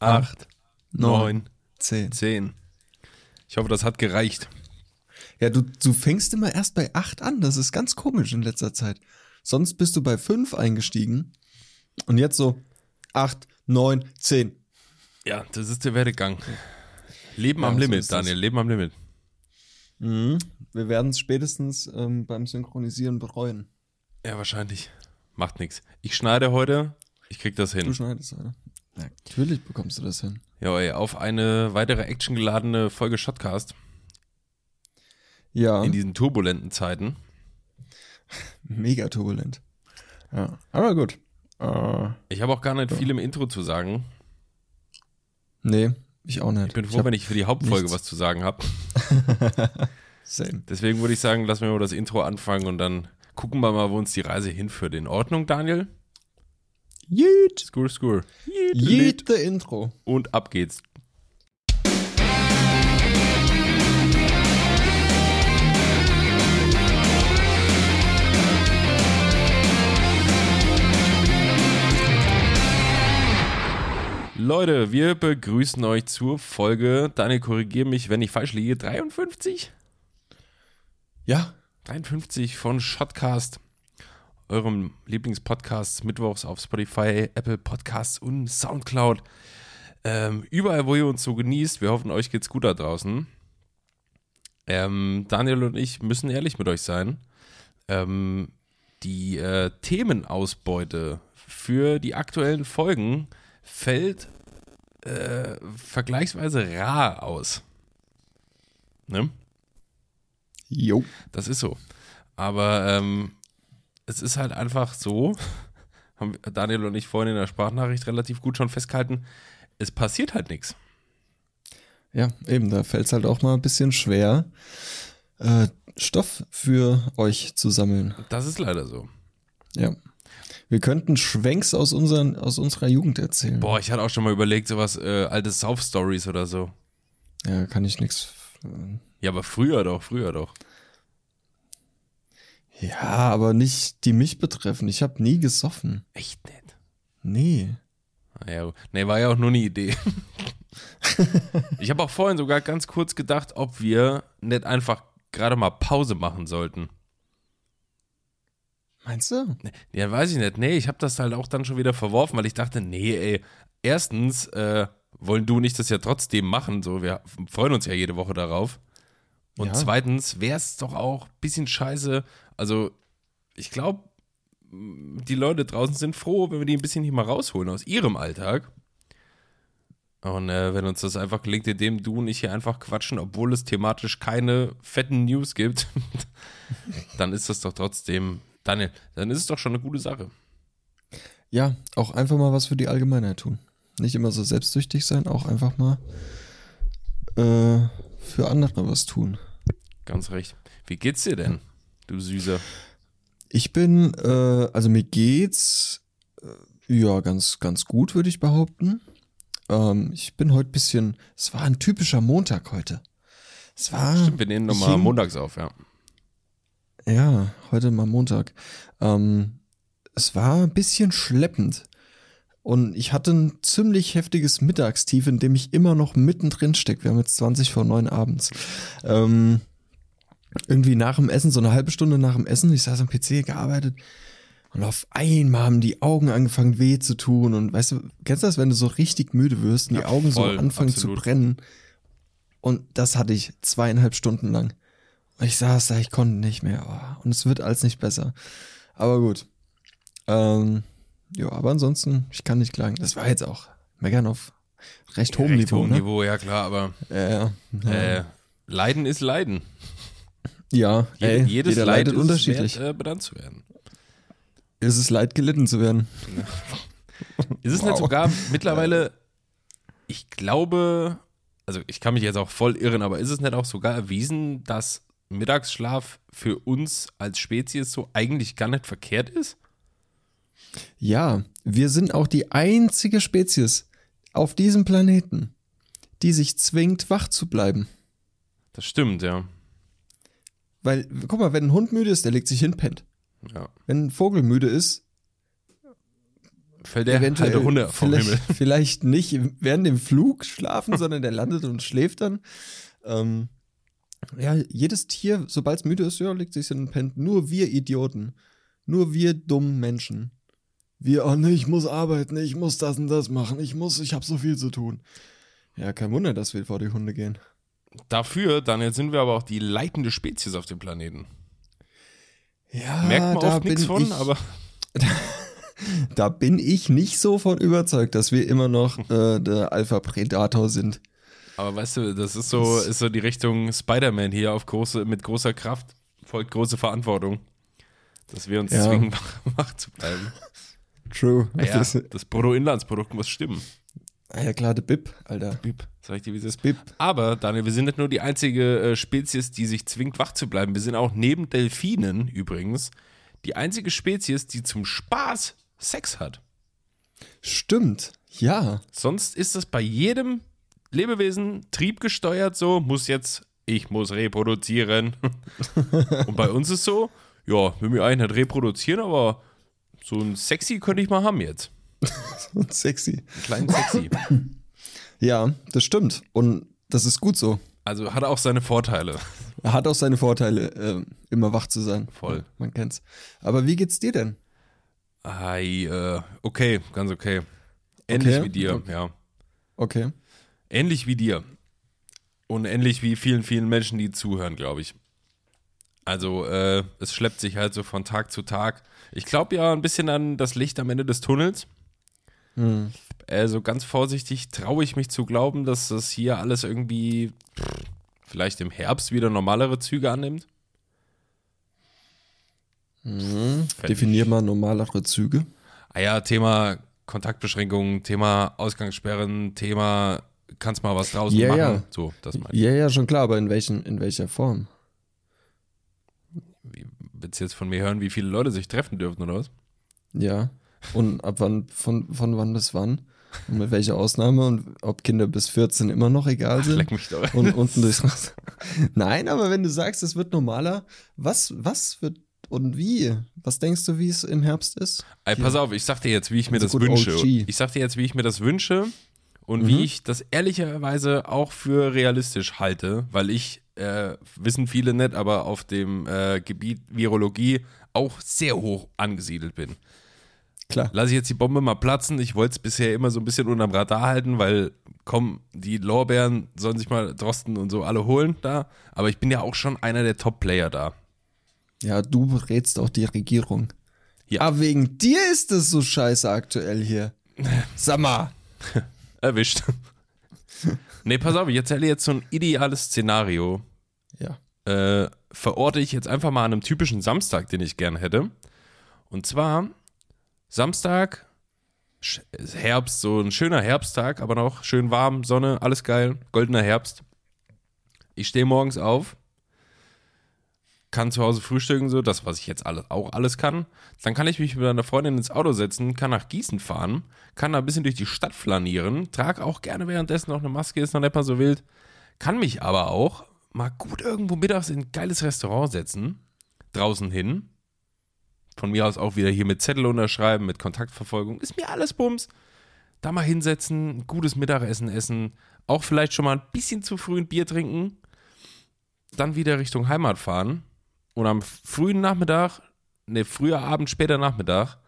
acht, neun, zehn. zehn. Ich hoffe, das hat gereicht. Ja, du, du fängst immer erst bei acht an. Das ist ganz komisch in letzter Zeit. Sonst bist du bei fünf eingestiegen. Und jetzt so acht, neun, zehn. Ja, das ist der Werdegang. Leben Ja, am so Limit. Daniel, Leben am Limit. Mhm. Wir werden es spätestens ähm, beim Synchronisieren bereuen. Ja, wahrscheinlich. Macht nichts. Ich schneide heute. Ich krieg das Du hin. schneidest, oder? Natürlich bekommst du das hin. Ja, ey, auf eine weitere actiongeladene Folge Shotcast Ja, in diesen turbulenten Zeiten. mega turbulent. Ja, aber gut. Äh, Ich habe auch gar nicht viel im Intro zu sagen. nee, ich auch nicht. Ich bin froh, hab- wenn ich für die Hauptfolge nichts. was zu sagen habe. Same. Deswegen würde ich sagen, lassen wir mal das Intro anfangen und dann gucken wir mal, wo uns die Reise hinführt. In Ordnung, Daniel? Yeet. Skur, skur. Yeet the Intro. Und ab geht's. Leute, wir begrüßen euch zur Folge, Daniel, korrigiere mich, wenn ich falsch liege, 53? Ja, 53 von Shotcast, eurem Lieblingspodcast, mittwochs auf Spotify, Apple Podcasts und Soundcloud. Ähm, überall, wo ihr uns so genießt, wir hoffen, euch geht's gut da draußen. Ähm, Daniel und ich müssen ehrlich mit euch sein. Ähm, die äh, Themenausbeute für die aktuellen Folgen fällt äh, vergleichsweise rar aus. Ne? jo. Das ist so. Aber ähm, es ist halt einfach so, haben Daniel und ich vorhin in der Sprachnachricht relativ gut schon festgehalten, es passiert halt nichts. Ja, eben, da fällt es halt auch mal ein bisschen schwer, äh, Stoff für euch zu sammeln. Das ist leider so. Ja. Wir könnten Schwenks aus, unseren, aus unserer Jugend erzählen. Boah, ich hatte auch schon mal überlegt, sowas, äh, alte South-Stories oder so. Ja, kann ich nichts. Ja, aber früher doch, früher doch. Ja, aber nicht die mich betreffen. Ich habe nie gesoffen. Echt nett. Nee. Naja, nee, war ja auch nur eine Idee. ich habe auch vorhin sogar ganz kurz gedacht, ob wir nicht einfach gerade mal Pause machen sollten. Meinst du? Ja, weiß ich nicht. Nee, ich habe das halt auch dann schon wieder verworfen, weil ich dachte, nee, ey, erstens äh, wollen du und ich das ja trotzdem machen, so, wir freuen uns ja jede Woche darauf. Und Ja. zweitens wäre es doch auch ein bisschen scheiße, also ich glaube, die Leute draußen sind froh, wenn wir die ein bisschen hier mal rausholen aus ihrem Alltag. Und äh, wenn uns das einfach gelingt, indem du und ich hier einfach quatschen, obwohl es thematisch keine fetten News gibt, dann ist das doch trotzdem, Daniel, dann ist es doch schon eine gute Sache. Ja, auch einfach mal was für die Allgemeinheit tun. Nicht immer so selbstsüchtig sein, auch einfach mal äh, für andere was tun. Ganz recht. Wie geht's dir denn, du Süßer? Ich bin, äh, also mir geht's äh, ja ganz, ganz gut, würde ich behaupten. Ähm, ich bin heute bisschen, es war ein typischer Montag heute. Es war, Stimmt, wir nehmen nochmal montags auf, ja. Ja, heute mal Montag. Ähm, es war ein bisschen schleppend. Und ich hatte ein ziemlich heftiges Mittagstief, in dem ich immer noch mittendrin stecke. Wir haben jetzt 20 vor 9 abends. Ähm, irgendwie nach dem Essen, so eine halbe Stunde nach dem Essen, ich saß am PC gearbeitet und auf einmal haben die Augen angefangen weh zu tun. Und weißt du, kennst du das, wenn du so richtig müde wirst und die Ja, Augen voll, so anfangen absolut. zu brennen? Und das hatte ich zweieinhalb Stunden lang. Und ich saß da, ich konnte nicht mehr. Oh, und es wird alles nicht besser. Aber gut. Ähm, ja, aber ansonsten, ich kann nicht klagen. Das war jetzt auch meckern auf recht hohem Recht Niveau. hohem ne? Niveau, ja klar, aber Ja, ja. ja. äh, Leiden ist Leiden. Ja Je, ey, jedes jeder Leid leidet ist unterschiedlich. Es wert, äh, benannt zu werden. Ist es leid, gelitten zu werden? Ist es Wow. nicht sogar mittlerweile, ich glaube, also ich kann mich jetzt auch voll irren, aber ist es nicht auch sogar erwiesen, dass Mittagsschlaf für uns als Spezies so eigentlich gar nicht verkehrt ist? Ja, wir sind auch die einzige Spezies auf diesem Planeten, die sich zwingt, wach zu bleiben. Das stimmt, ja. Weil, guck mal, wenn ein Hund müde ist, der legt sich hin, pennt. ja. Wenn ein Vogel müde ist, Fällt der eventuell halbe Hunde vom vielleicht, Himmel. vielleicht nicht während dem Flug schlafen, sondern der landet und schläft dann. Ähm, ja, jedes Tier, sobald es müde ist, ja, legt sich hin und pennt. Nur wir Idioten. Nur wir dummen Menschen. Wir, oh nee, ich muss arbeiten, ich muss das und das machen, ich muss, ich habe so viel zu tun. Ja, kein Wunder, dass wir vor die Hunde gehen. Dafür, Daniel, sind wir aber auch die leitende Spezies auf dem Planeten. Ja, Merkt man da oft nichts von, ich, aber Da bin ich nicht so von überzeugt, dass wir immer noch äh, der Alpha-Predator sind. Aber weißt du, das ist so, ist so die Richtung Spider-Man hier auf große, mit großer Kraft folgt große Verantwortung. Dass wir uns Ja. zwingen, wach, wach zu bleiben. True. Ja, das Bruttoinlandsprodukt muss stimmen. Ah ja, klar, der Bib, Alter. Bip, sag ich dir, wie es ist. Bib. Aber, Daniel, wir sind nicht nur die einzige äh, Spezies, die sich zwingt, wach zu bleiben. Wir sind auch neben Delfinen übrigens die einzige Spezies, die zum Spaß Sex hat. Stimmt. Ja. Sonst ist das bei jedem Lebewesen triebgesteuert so, muss jetzt, ich muss reproduzieren. Und bei uns ist so, ja, will mich eigentlich nicht reproduzieren, aber so ein Sexy könnte ich mal haben jetzt. Und sexy. Kleinen Sexy. Ja, das stimmt. Und das ist gut so. Also hat auch seine Vorteile. Er hat auch seine Vorteile, äh, immer wach zu sein. Voll. Man kennt's. Aber wie geht's dir denn? Hi, äh, okay, ganz okay. Ähnlich Okay. wie dir, Okay. ja. Okay. Ähnlich wie dir. Und ähnlich wie vielen, vielen Menschen, die zuhören, glaube ich. Also, äh, es schleppt sich halt so von Tag zu Tag. Ich glaube ja ein bisschen an das Licht am Ende des Tunnels. Hm. Also ganz vorsichtig traue ich mich zu glauben, dass das hier alles irgendwie vielleicht im Herbst wieder normalere Züge annimmt. Mhm. Definier mal normalere Züge. Ah ja, Thema Kontaktbeschränkungen, Thema Ausgangssperren, Thema kannst mal was draußen Ja, machen. ja. So, das meine ich. Ja, ja, schon klar, aber in, welchen, in welcher Form? Wie, willst du jetzt von mir hören, wie viele Leute sich treffen dürfen oder was? Ja. Und ab wann, von, von wann bis wann? Und mit welcher Ausnahme? Und ob Kinder bis 14 immer noch egal sind? Leck mich doch. und unten durchs Raster. Nein, aber wenn du sagst, es wird normaler, was, was wird und wie? Was denkst du, wie es im Herbst ist? Ey, pass auf, ich sag dir jetzt, wie ich mir Also das gut, wünsche. OG. Ich sag dir jetzt, wie ich mir das wünsche und Mhm. wie ich das ehrlicherweise auch für realistisch halte, weil ich, äh, wissen viele nicht, aber auf dem äh, Gebiet Virologie auch sehr hoch angesiedelt bin. Klar. Lass ich jetzt die Bombe mal platzen. Ich wollte es bisher immer so ein bisschen unterm Radar halten, weil, komm, die Lorbeeren sollen sich mal Drosten und so alle holen da. Aber ich bin ja auch schon einer der Top-Player da. Ja, du berätst auch die Regierung. Ja. Aber wegen dir ist es so scheiße aktuell hier. Sag mal. Erwischt. nee, pass auf, ich erzähle jetzt so ein ideales Szenario. Ja. Äh, verorte ich jetzt einfach mal an einem typischen Samstag, den ich gern hätte. Und zwar Samstag, Herbst, so ein schöner Herbsttag, aber noch schön warm, Sonne, alles geil, goldener Herbst. Ich stehe morgens auf, kann zu Hause frühstücken, so das, was ich jetzt alles, auch alles kann. Dann kann ich mich mit einer Freundin ins Auto setzen, kann nach Gießen fahren, kann da ein bisschen durch die Stadt flanieren, trage auch gerne währenddessen noch eine Maske, ist noch nicht mal so wild, kann mich aber auch mal gut irgendwo mittags in ein geiles Restaurant setzen, draußen hin. Von mir aus auch wieder hier mit Zettel unterschreiben, mit Kontaktverfolgung, ist mir alles Bums. Da mal hinsetzen, ein gutes Mittagessen essen, auch vielleicht schon mal ein bisschen zu früh ein Bier trinken, dann wieder Richtung Heimat fahren und am frühen Nachmittag, ne, früher Abend, später Nachmittag,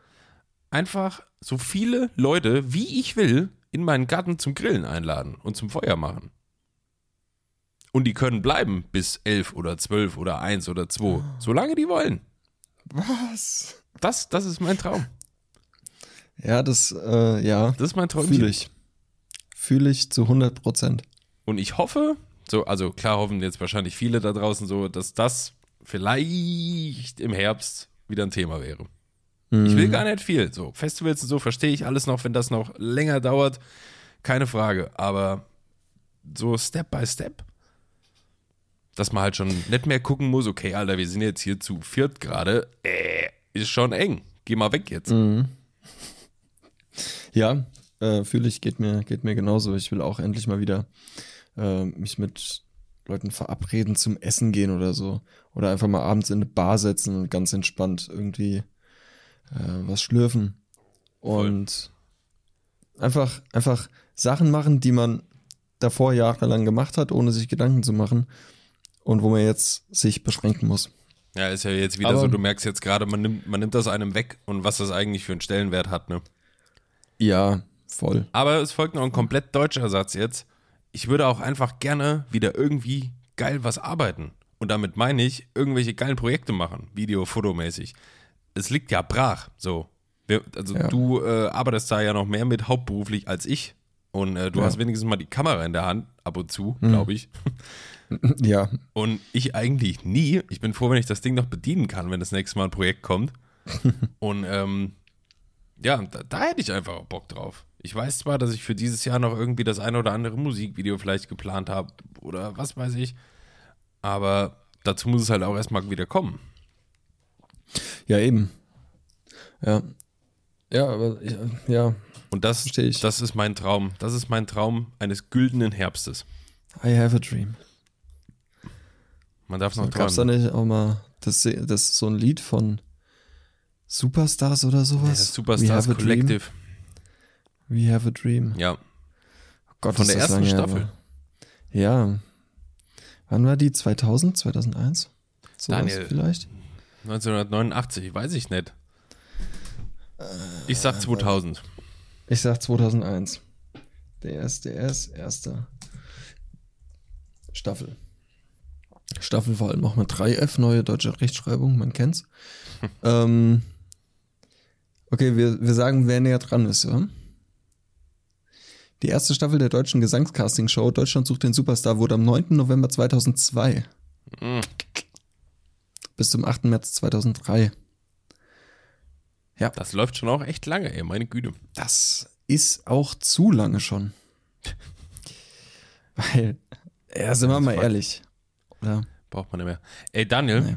einfach so viele Leute, wie ich will, in meinen Garten zum Grillen einladen und zum Feuer machen. Und die können bleiben bis elf oder zwölf oder eins oder zwei, solange die wollen. Was? Das, das ist mein Traum. Ja, das, äh, ja, Das ist mein Träumchen. fühle ich. Fühle ich zu 100 Prozent. Und ich hoffe, so, also klar hoffen jetzt wahrscheinlich viele da draußen so, dass das vielleicht im Herbst wieder ein Thema wäre. Ich will gar nicht viel. So, Festivals und so verstehe ich alles noch, wenn das noch länger dauert. Keine Frage. Aber so Step by Step, dass man halt schon nicht mehr gucken muss, okay, Alter, wir sind jetzt hier zu viert gerade, äh, ist schon eng. Geh mal weg jetzt. Ja, äh, fühle ich, geht mir, geht mir genauso. Ich will auch endlich mal wieder äh, mich mit Leuten verabreden zum Essen gehen oder so. Oder einfach mal abends in eine Bar setzen und ganz entspannt irgendwie äh, was schlürfen. Und einfach, einfach Sachen machen, die man davor jahrelang gemacht hat, ohne sich Gedanken zu machen. Und wo man jetzt sich beschränken muss. Ja, ist ja jetzt wieder Aber- so, du merkst jetzt gerade, man nimmt, man nimmt das einem weg und was das eigentlich für einen Stellenwert hat, ne? Ja, voll. Aber es folgt noch ein komplett deutscher Satz jetzt. Ich würde auch einfach gerne wieder irgendwie geil was arbeiten. Und damit meine ich, irgendwelche geilen Projekte machen, Video, Fotomäßig. Es liegt ja brach, so. Wir, also Ja. du äh, arbeitest da ja noch mehr mit hauptberuflich als ich. Und äh, du Ja. hast wenigstens mal die Kamera in der Hand, ab und zu, glaube ich. Ja, Und ich eigentlich nie. Ich bin froh, wenn ich das Ding noch bedienen kann, wenn das nächste Mal ein Projekt kommt. Und ähm, ja, da, da hätte ich einfach auch Bock drauf. Ich weiß zwar, dass ich für dieses Jahr noch irgendwie das ein oder andere Musikvideo vielleicht geplant habe oder was weiß ich, aber dazu muss es halt auch erstmal wieder kommen. ja, eben. Ja. Ja, aber ja, ja. Und das, das ist mein Traum. Das ist mein Traum eines güldenen Herbstes. I have a dream. Man darf noch Gab's da träumen. nicht auch mal das, das so ein Lied von Superstars oder Ja, sowas? das We Superstars dream. Collective. We have a dream. Ja, Gott, Von der ersten Staffel. Ja. Wann war die? 2000? 2001? So Daniel. vielleicht? 1989, weiß ich nicht. Ich sag 2000. Ich sag 2001. Der SDS, erste Staffel. Staffel vor allem auch mit 3F, neue deutsche Rechtschreibung, man kennt's. ähm, okay, wir, wir sagen, wer näher dran ist, ja? Die erste Staffel der deutschen Gesangscasting-Show Deutschland sucht den Superstar wurde am 9. November 2002 Mm. bis zum 8. März 2003. Das läuft schon auch echt lange, ey, meine Güte. Das ist auch zu lange schon. Weil, ja, sind wir mal ehrlich. Oder? Braucht man nicht mehr. Ey, Daniel, Nee.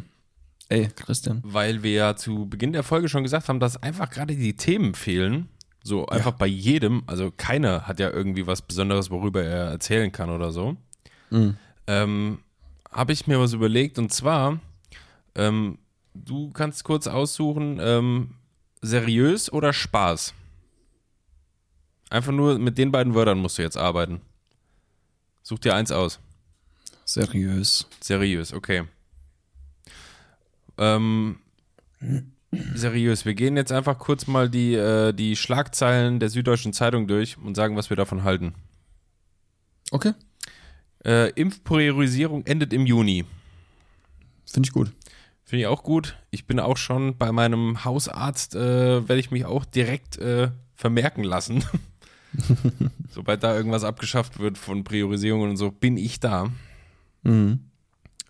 Ey, Christian. weil wir ja zu Beginn der Folge schon gesagt haben, dass einfach gerade die Themen fehlen. So einfach bei jedem, also keiner hat ja irgendwie was Besonderes, worüber er erzählen kann oder so. Mhm. Ähm, Habe ich mir was überlegt und zwar, ähm, du kannst kurz aussuchen, ähm, seriös oder Spaß? Einfach nur mit den beiden Wörtern musst du jetzt arbeiten. Such dir eins aus. Seriös. Seriös, okay. Ähm, seriös, wir gehen jetzt einfach kurz mal die, äh, die Schlagzeilen der Süddeutschen Zeitung durch und sagen, was wir davon halten. Okay, Äh, Impfpriorisierung endet im Juni. finde ich gut. Finde ich auch gut. Ich bin auch schon bei meinem Hausarzt, äh, werde ich mich auch direkt äh, vermerken lassen. Sobald da irgendwas abgeschafft wird von Priorisierungen und so, bin ich da. Mhm.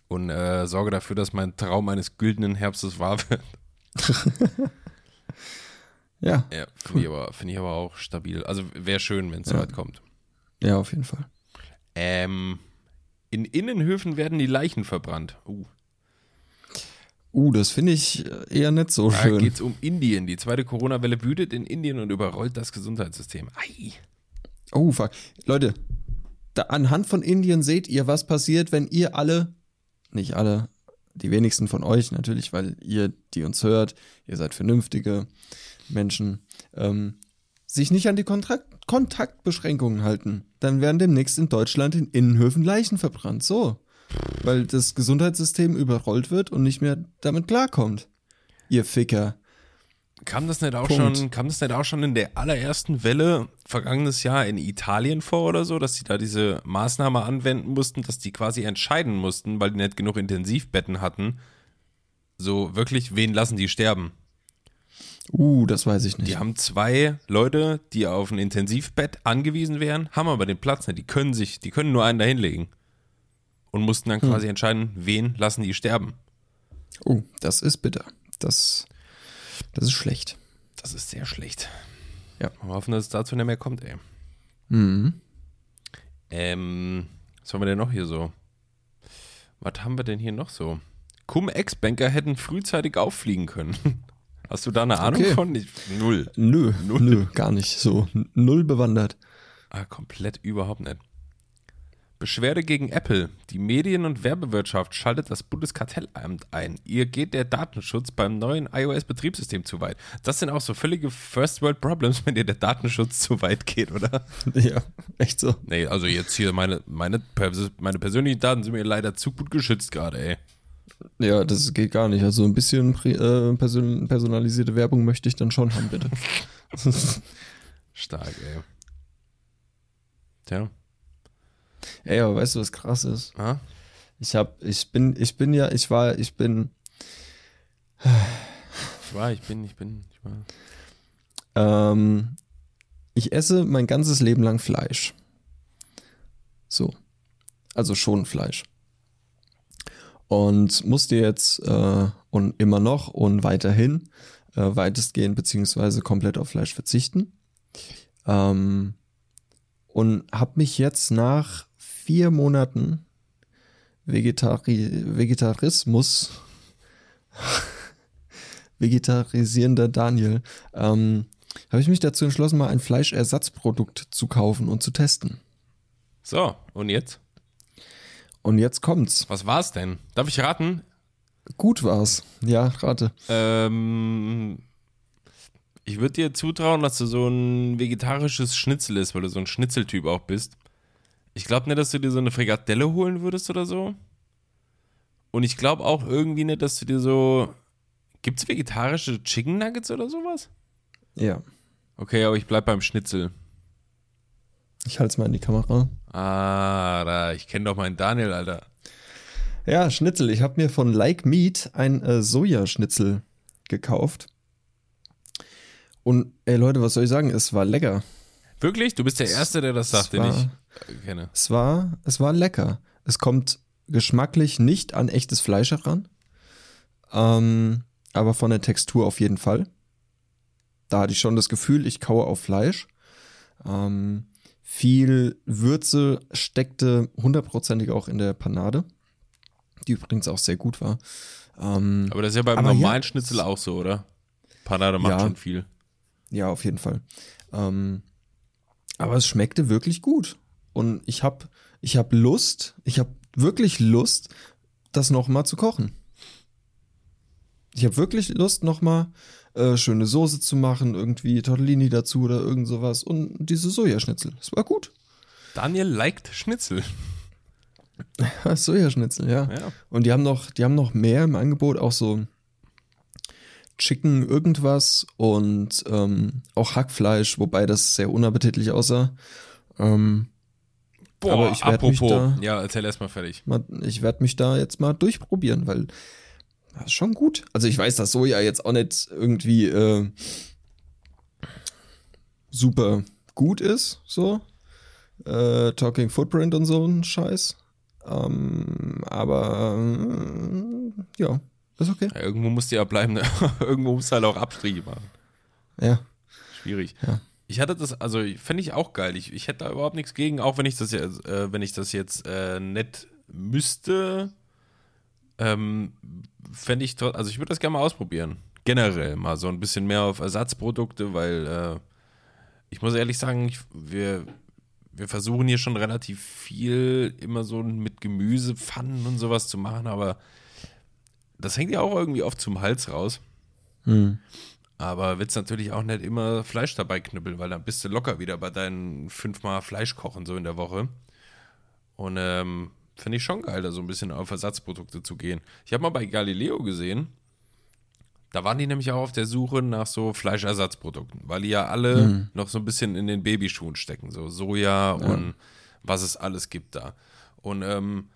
und äh, sorge dafür, dass mein Traum eines güldenen Herbstes wahr wird. Ja, Ja, finde ich, aber- finde ich aber auch stabil. Also wäre schön, wenn es Ja. soweit kommt. ja, auf jeden Fall. Ähm, in Innenhöfen werden die Leichen verbrannt. Uh, Uh, das finde ich eher nicht so da schön. geht es um Indien. Die zweite Corona-Welle wütet in Indien und überrollt das Gesundheitssystem. Ei. Oh, fuck. Leute, da, anhand von Indien seht ihr, was passiert, wenn ihr alle, nicht alle, die wenigsten von euch natürlich, weil ihr, die uns hört, ihr seid vernünftige Menschen, ähm, sich nicht an die Kontrakt Kontaktbeschränkungen halten. Dann werden demnächst in Deutschland in Innenhöfen Leichen verbrannt. So. Weil das Gesundheitssystem überrollt wird und nicht mehr damit klarkommt. Ihr Ficker. Kam das nicht auch Punkt. schon, kam das nicht auch schon in der allerersten Welle vergangenes Jahr in Italien vor oder so, dass sie da diese Maßnahme anwenden mussten, dass die quasi entscheiden mussten, weil die nicht genug Intensivbetten hatten, so wirklich, wen lassen die sterben? Uh, das weiß ich nicht. Die haben zwei Leute, die auf ein Intensivbett angewiesen wären, haben aber den Platz nicht. Die können sich, die können nur einen da hinlegen. Und mussten dann quasi entscheiden, wen lassen die sterben. Oh, das ist bitter. Das, das ist schlecht. Das ist sehr schlecht. Ja. Wir hoffen, dass es dazu nicht mehr kommt, ey. Mhm. Ähm, was haben wir denn noch hier so? Was haben wir denn hier noch so? Cum-Ex-Banker hätten frühzeitig auffliegen können. Hast du da eine Ahnung Okay. von? Ich, null. Nö, Null. nö, gar nicht. So, null bewandert. Ah, komplett überhaupt nicht. Beschwerde gegen Apple. Die Medien- und Werbewirtschaft schaltet das Bundeskartellamt ein. Ihr geht der Datenschutz beim neuen iOS-Betriebssystem zu weit. Das sind auch so völlige First-World-Problems, wenn dir der Datenschutz zu weit geht, oder? Ja, echt so. Nee, also jetzt hier meine, meine, meine persönlichen Daten sind mir leider zu gut geschützt gerade, ey. Ja, das geht gar nicht. Also ein bisschen äh, person personalisierte Werbung möchte ich dann schon haben, bitte. Stark, ey. Tja. Ey, aber weißt du, was krass ist? Ah? Ich hab, ich bin, ich bin ja, ich war, ich bin. Ich war, ich bin, ich bin, ich war. Ähm, ich esse mein ganzes Leben lang Fleisch. So. Also schon Fleisch. Und musste jetzt äh, und immer noch und weiterhin äh, weitestgehend beziehungsweise komplett auf Fleisch verzichten. Ähm, und habe mich jetzt nach vier Monaten Vegetari Vegetarismus, vegetarisierender Daniel, ähm, habe ich mich dazu entschlossen, mal ein Fleischersatzprodukt zu kaufen und zu testen. So, und jetzt? Und jetzt kommt's. Was war's denn? Darf ich raten? Gut war's. Ja, rate. Ähm, ich würde dir zutrauen, dass du so ein vegetarisches Schnitzel ist, weil du so ein Schnitzeltyp auch bist. Ich glaube nicht, dass du dir so eine Frikadelle holen würdest oder so. Und ich glaube auch irgendwie nicht, dass du dir so. Gibt's vegetarische Chicken Nuggets oder sowas? Ja. Okay, aber ich bleib beim Schnitzel. Ich halte es mal in die Kamera. Ah, da, ich kenne doch meinen Daniel, Alter. Ja, Schnitzel. Ich habe mir von Like Meat ein äh, Sojaschnitzel gekauft. Und ey Leute, was soll ich sagen? Es war lecker. Wirklich? Du bist der Erste, der das sagt, den war- ich äh, kenne. Es war, es war lecker. Es kommt geschmacklich nicht an echtes Fleisch heran. Ähm, aber von der Textur auf jeden Fall. Da hatte ich schon das Gefühl, ich kaue auf Fleisch. Ähm, viel Würze steckte hundertprozentig auch in der Panade, die übrigens auch sehr gut war. Ähm, Aber das ist ja beim normalen ja. Schnitzel auch so, oder? Panade macht Ja. schon viel. Ja, auf jeden Fall. Ähm, aber es schmeckte wirklich gut. Und ich habe ich hab Lust, ich habe wirklich Lust, das nochmal zu kochen. Ich habe wirklich Lust, nochmal äh, schöne Soße zu machen, irgendwie Tortellini dazu oder irgend sowas. Und diese Sojaschnitzel. Das war gut. Daniel liked Schnitzel. Sojaschnitzel, ja. Ja. Und die haben noch, die haben noch mehr im Angebot, auch so Chicken irgendwas und ähm, auch Hackfleisch, wobei das sehr unappetitlich aussah. Ähm, Boah, Aber ich werd mich da- ja, erzähl erst mal fertig. mal, ich werde mich da jetzt mal durchprobieren, weil das ist schon gut. Also ich weiß, dass Soja jetzt auch nicht irgendwie äh, super gut ist, so. Äh, Talking Footprint und so ein Scheiß. Ähm, aber äh, ja, ist okay. Ja, irgendwo musst du ja bleiben, ne? irgendwo musst du halt auch Abstriche machen. Ja. Schwierig. Ja. Ich hatte das, also fände ich auch geil. Ich, ich hätte da überhaupt nichts gegen, auch wenn ich das jetzt, äh, wenn ich das jetzt äh, nicht müsste, ähm, fände ich, also ich würde das gerne mal ausprobieren. Generell mal so ein bisschen mehr auf Ersatzprodukte, weil äh, ich muss ehrlich sagen, ich, wir, wir versuchen hier schon relativ viel immer so mit Gemüse, Pfannen und sowas zu machen, aber das hängt ja auch irgendwie oft zum Hals raus. Hm. Aber willst natürlich auch nicht immer Fleisch dabei knüppeln, weil dann bist du locker wieder bei deinen fünfmal Fleisch kochen so in der Woche. Und ähm, finde ich schon geil, da so ein bisschen auf Ersatzprodukte zu gehen. Ich habe mal bei Galileo gesehen, da waren die nämlich auch auf der Suche nach so Fleischersatzprodukten, weil die ja alle noch so ein bisschen in den Babyschuhen stecken, so Soja und was es alles gibt da. Und ähm,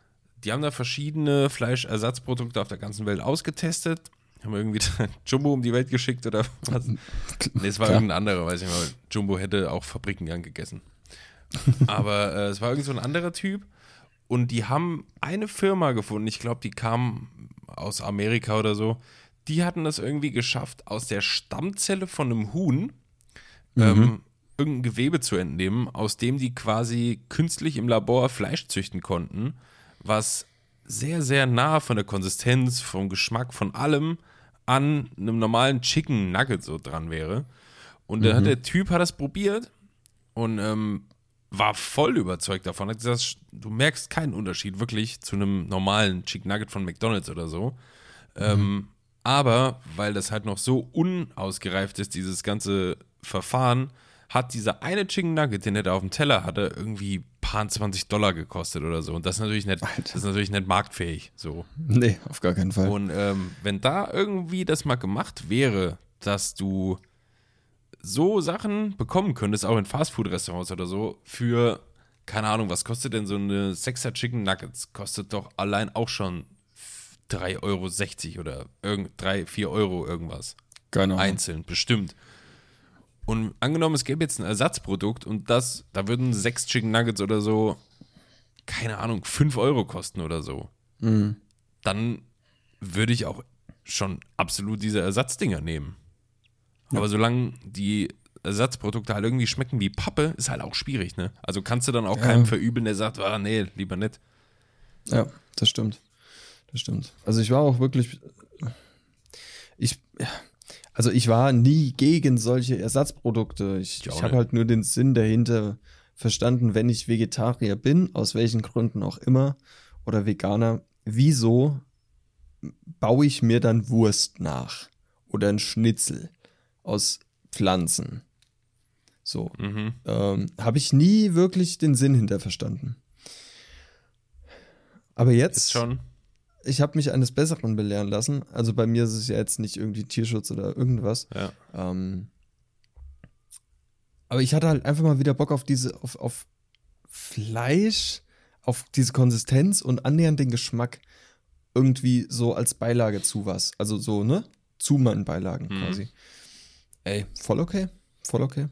die haben da verschiedene Fleischersatzprodukte auf der ganzen Welt ausgetestet, haben irgendwie Jumbo um die Welt geschickt oder was? Nee, es war Klar. irgendein anderer, weiß ich mal. Jumbo hätte auch Fabriken gern gegessen. Aber äh, es war irgend so ein anderer Typ. Und die haben eine Firma gefunden, ich glaube, die kam aus Amerika oder so. Die hatten das irgendwie geschafft, aus der Stammzelle von einem Huhn ähm, irgendein Gewebe zu entnehmen, aus dem die quasi künstlich im Labor Fleisch züchten konnten, was sehr, sehr nah von der Konsistenz, vom Geschmack, von allem an einem normalen Chicken Nugget so dran wäre. Und dann hat der Typ hat das probiert und ähm, war voll überzeugt davon. Hat gesagt, du merkst keinen Unterschied wirklich zu einem normalen Chicken Nugget von McDonalds oder so. Ähm, aber weil das halt noch so unausgereift ist, dieses ganze Verfahren, hat dieser eine Chicken Nugget, den er da auf dem Teller hatte, irgendwie paar 20 Dollar gekostet oder so. Und das ist natürlich nicht, das ist natürlich nicht marktfähig. So. Nee, auf gar keinen Fall. Und ähm, wenn da irgendwie das mal gemacht wäre, dass du so Sachen bekommen könntest, auch in Fastfood-Restaurants oder so, für, keine Ahnung, was kostet denn so eine Sechser Chicken Nuggets? Kostet doch allein auch schon 3,60 Euro oder irgend, 3, 4 Euro irgendwas. Keine Einzeln, bestimmt. Und angenommen, es gäbe jetzt ein Ersatzprodukt und das, da würden sechs Chicken Nuggets oder so, keine Ahnung, 5 Euro kosten oder so. Dann würde ich auch schon absolut diese Ersatzdinger nehmen. Aber solange die Ersatzprodukte halt irgendwie schmecken wie Pappe, ist halt auch schwierig, ne? Also kannst du dann auch Ja. keinem verübeln, der sagt, ah, nee, lieber nicht. Ja, das stimmt. Das stimmt. Also ich war auch wirklich. Ich. Also ich war nie gegen solche Ersatzprodukte. Ich, Ich ich habe halt nur den Sinn dahinter verstanden, wenn ich Vegetarier bin, aus welchen Gründen auch immer, oder Veganer, wieso baue ich mir dann Wurst nach? Oder ein Schnitzel aus Pflanzen? So. Mhm. Ähm, habe ich nie wirklich den Sinn hinter verstanden. Aber jetzt, Ist schon. Ich habe mich eines Besseren belehren lassen. Also bei mir ist es ja jetzt nicht irgendwie Tierschutz oder irgendwas. Ja. Ähm, aber ich hatte halt einfach mal wieder Bock auf diese, auf, auf Fleisch, auf diese Konsistenz und annähernd den Geschmack irgendwie so als Beilage zu was. Also so, ne? Zu meinen Beilagen Mhm. quasi. Ey, voll okay. Voll okay.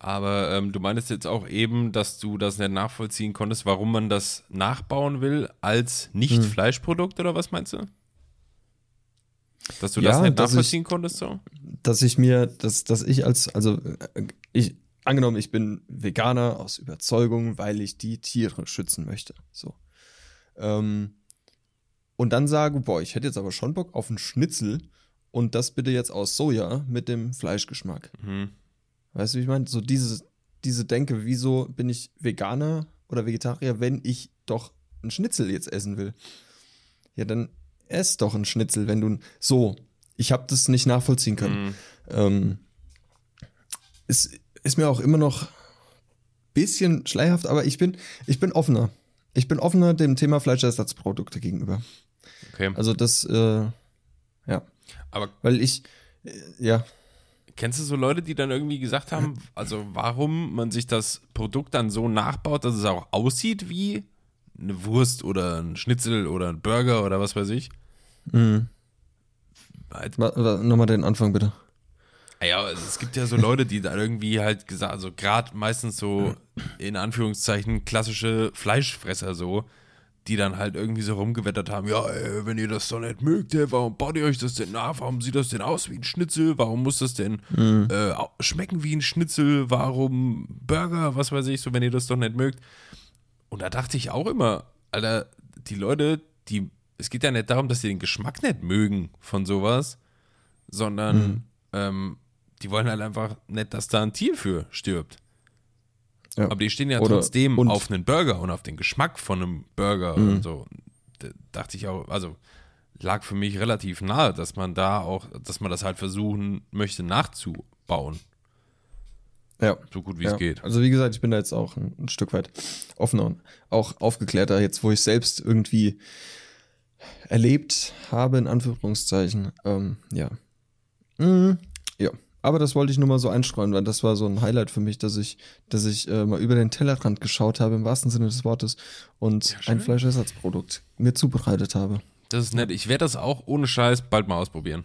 Aber ähm, du meinst jetzt auch eben, dass du das nicht nachvollziehen konntest, warum man das nachbauen will als Hm. Nicht-Fleischprodukt oder was meinst du? Dass du Ja, das nicht dass ich- nachvollziehen konntest so? dass ich mir, dass, dass ich als, also äh, ich, angenommen, ich bin Veganer aus Überzeugung, weil ich die Tiere schützen möchte. So. Ähm, und dann sage, boah, ich hätte jetzt aber schon Bock auf einen Schnitzel und das bitte jetzt aus Soja mit dem Fleischgeschmack. Mhm. Weißt du, wie ich meine? So diese, diese Denke, wieso bin ich Veganer oder Vegetarier, wenn ich doch einen Schnitzel jetzt essen will? Ja, dann ess doch einen Schnitzel, wenn du so. Ich habe das nicht nachvollziehen können. Mhm. Ähm, es ist mir auch immer noch bisschen schleierhaft, aber ich bin, ich bin offener. Ich bin offener dem Thema Fleischersatzprodukte gegenüber. Okay. Also das, äh, ja, Aber weil ich, äh, ja, kennst du so Leute, die dann irgendwie gesagt haben, also warum man sich das Produkt dann so nachbaut, dass es auch aussieht wie eine Wurst oder ein Schnitzel oder ein Burger oder was weiß ich? Halt, wa- wa- nochmal den Anfang bitte. Ja, also es gibt ja so Leute, die da irgendwie halt gesagt, also gerade meistens so in Anführungszeichen klassische Fleischfresser so, die dann halt irgendwie so rumgewettert haben, ja, ey, wenn ihr das doch nicht mögt, ey, warum baut ihr euch das denn nach? Warum sieht das denn aus wie ein Schnitzel? Warum muss das denn äh, au- schmecken wie ein Schnitzel? Warum Burger? Was weiß ich, so, wenn ihr das doch nicht mögt. Und da dachte ich auch immer, Alter, die Leute, die, es geht ja nicht darum, dass sie den Geschmack nicht mögen von sowas, sondern ähm, die wollen halt einfach nicht, dass da ein Tier für stirbt. Ja. Aber die stehen ja Oder- trotzdem und- auf einen Burger und auf den Geschmack von einem Burger und so. Da dachte ich auch, also lag für mich relativ nahe, dass man da auch, dass man das halt versuchen möchte nachzubauen, Ja. so gut wie ja. es geht. Also wie gesagt, ich bin da jetzt auch ein, ein Stück weit offener und auch aufgeklärter, jetzt wo ich selbst irgendwie erlebt habe, in Anführungszeichen. Ähm, ja. Mhm. Ja. Aber das wollte ich nur mal so einstreuen, weil das war so ein Highlight für mich, dass ich, dass ich äh, mal über den Tellerrand geschaut habe, im wahrsten Sinne des Wortes, und schön. ein Fleischersatzprodukt mir zubereitet habe. Das ist nett. Ich werde das auch ohne Scheiß bald mal ausprobieren.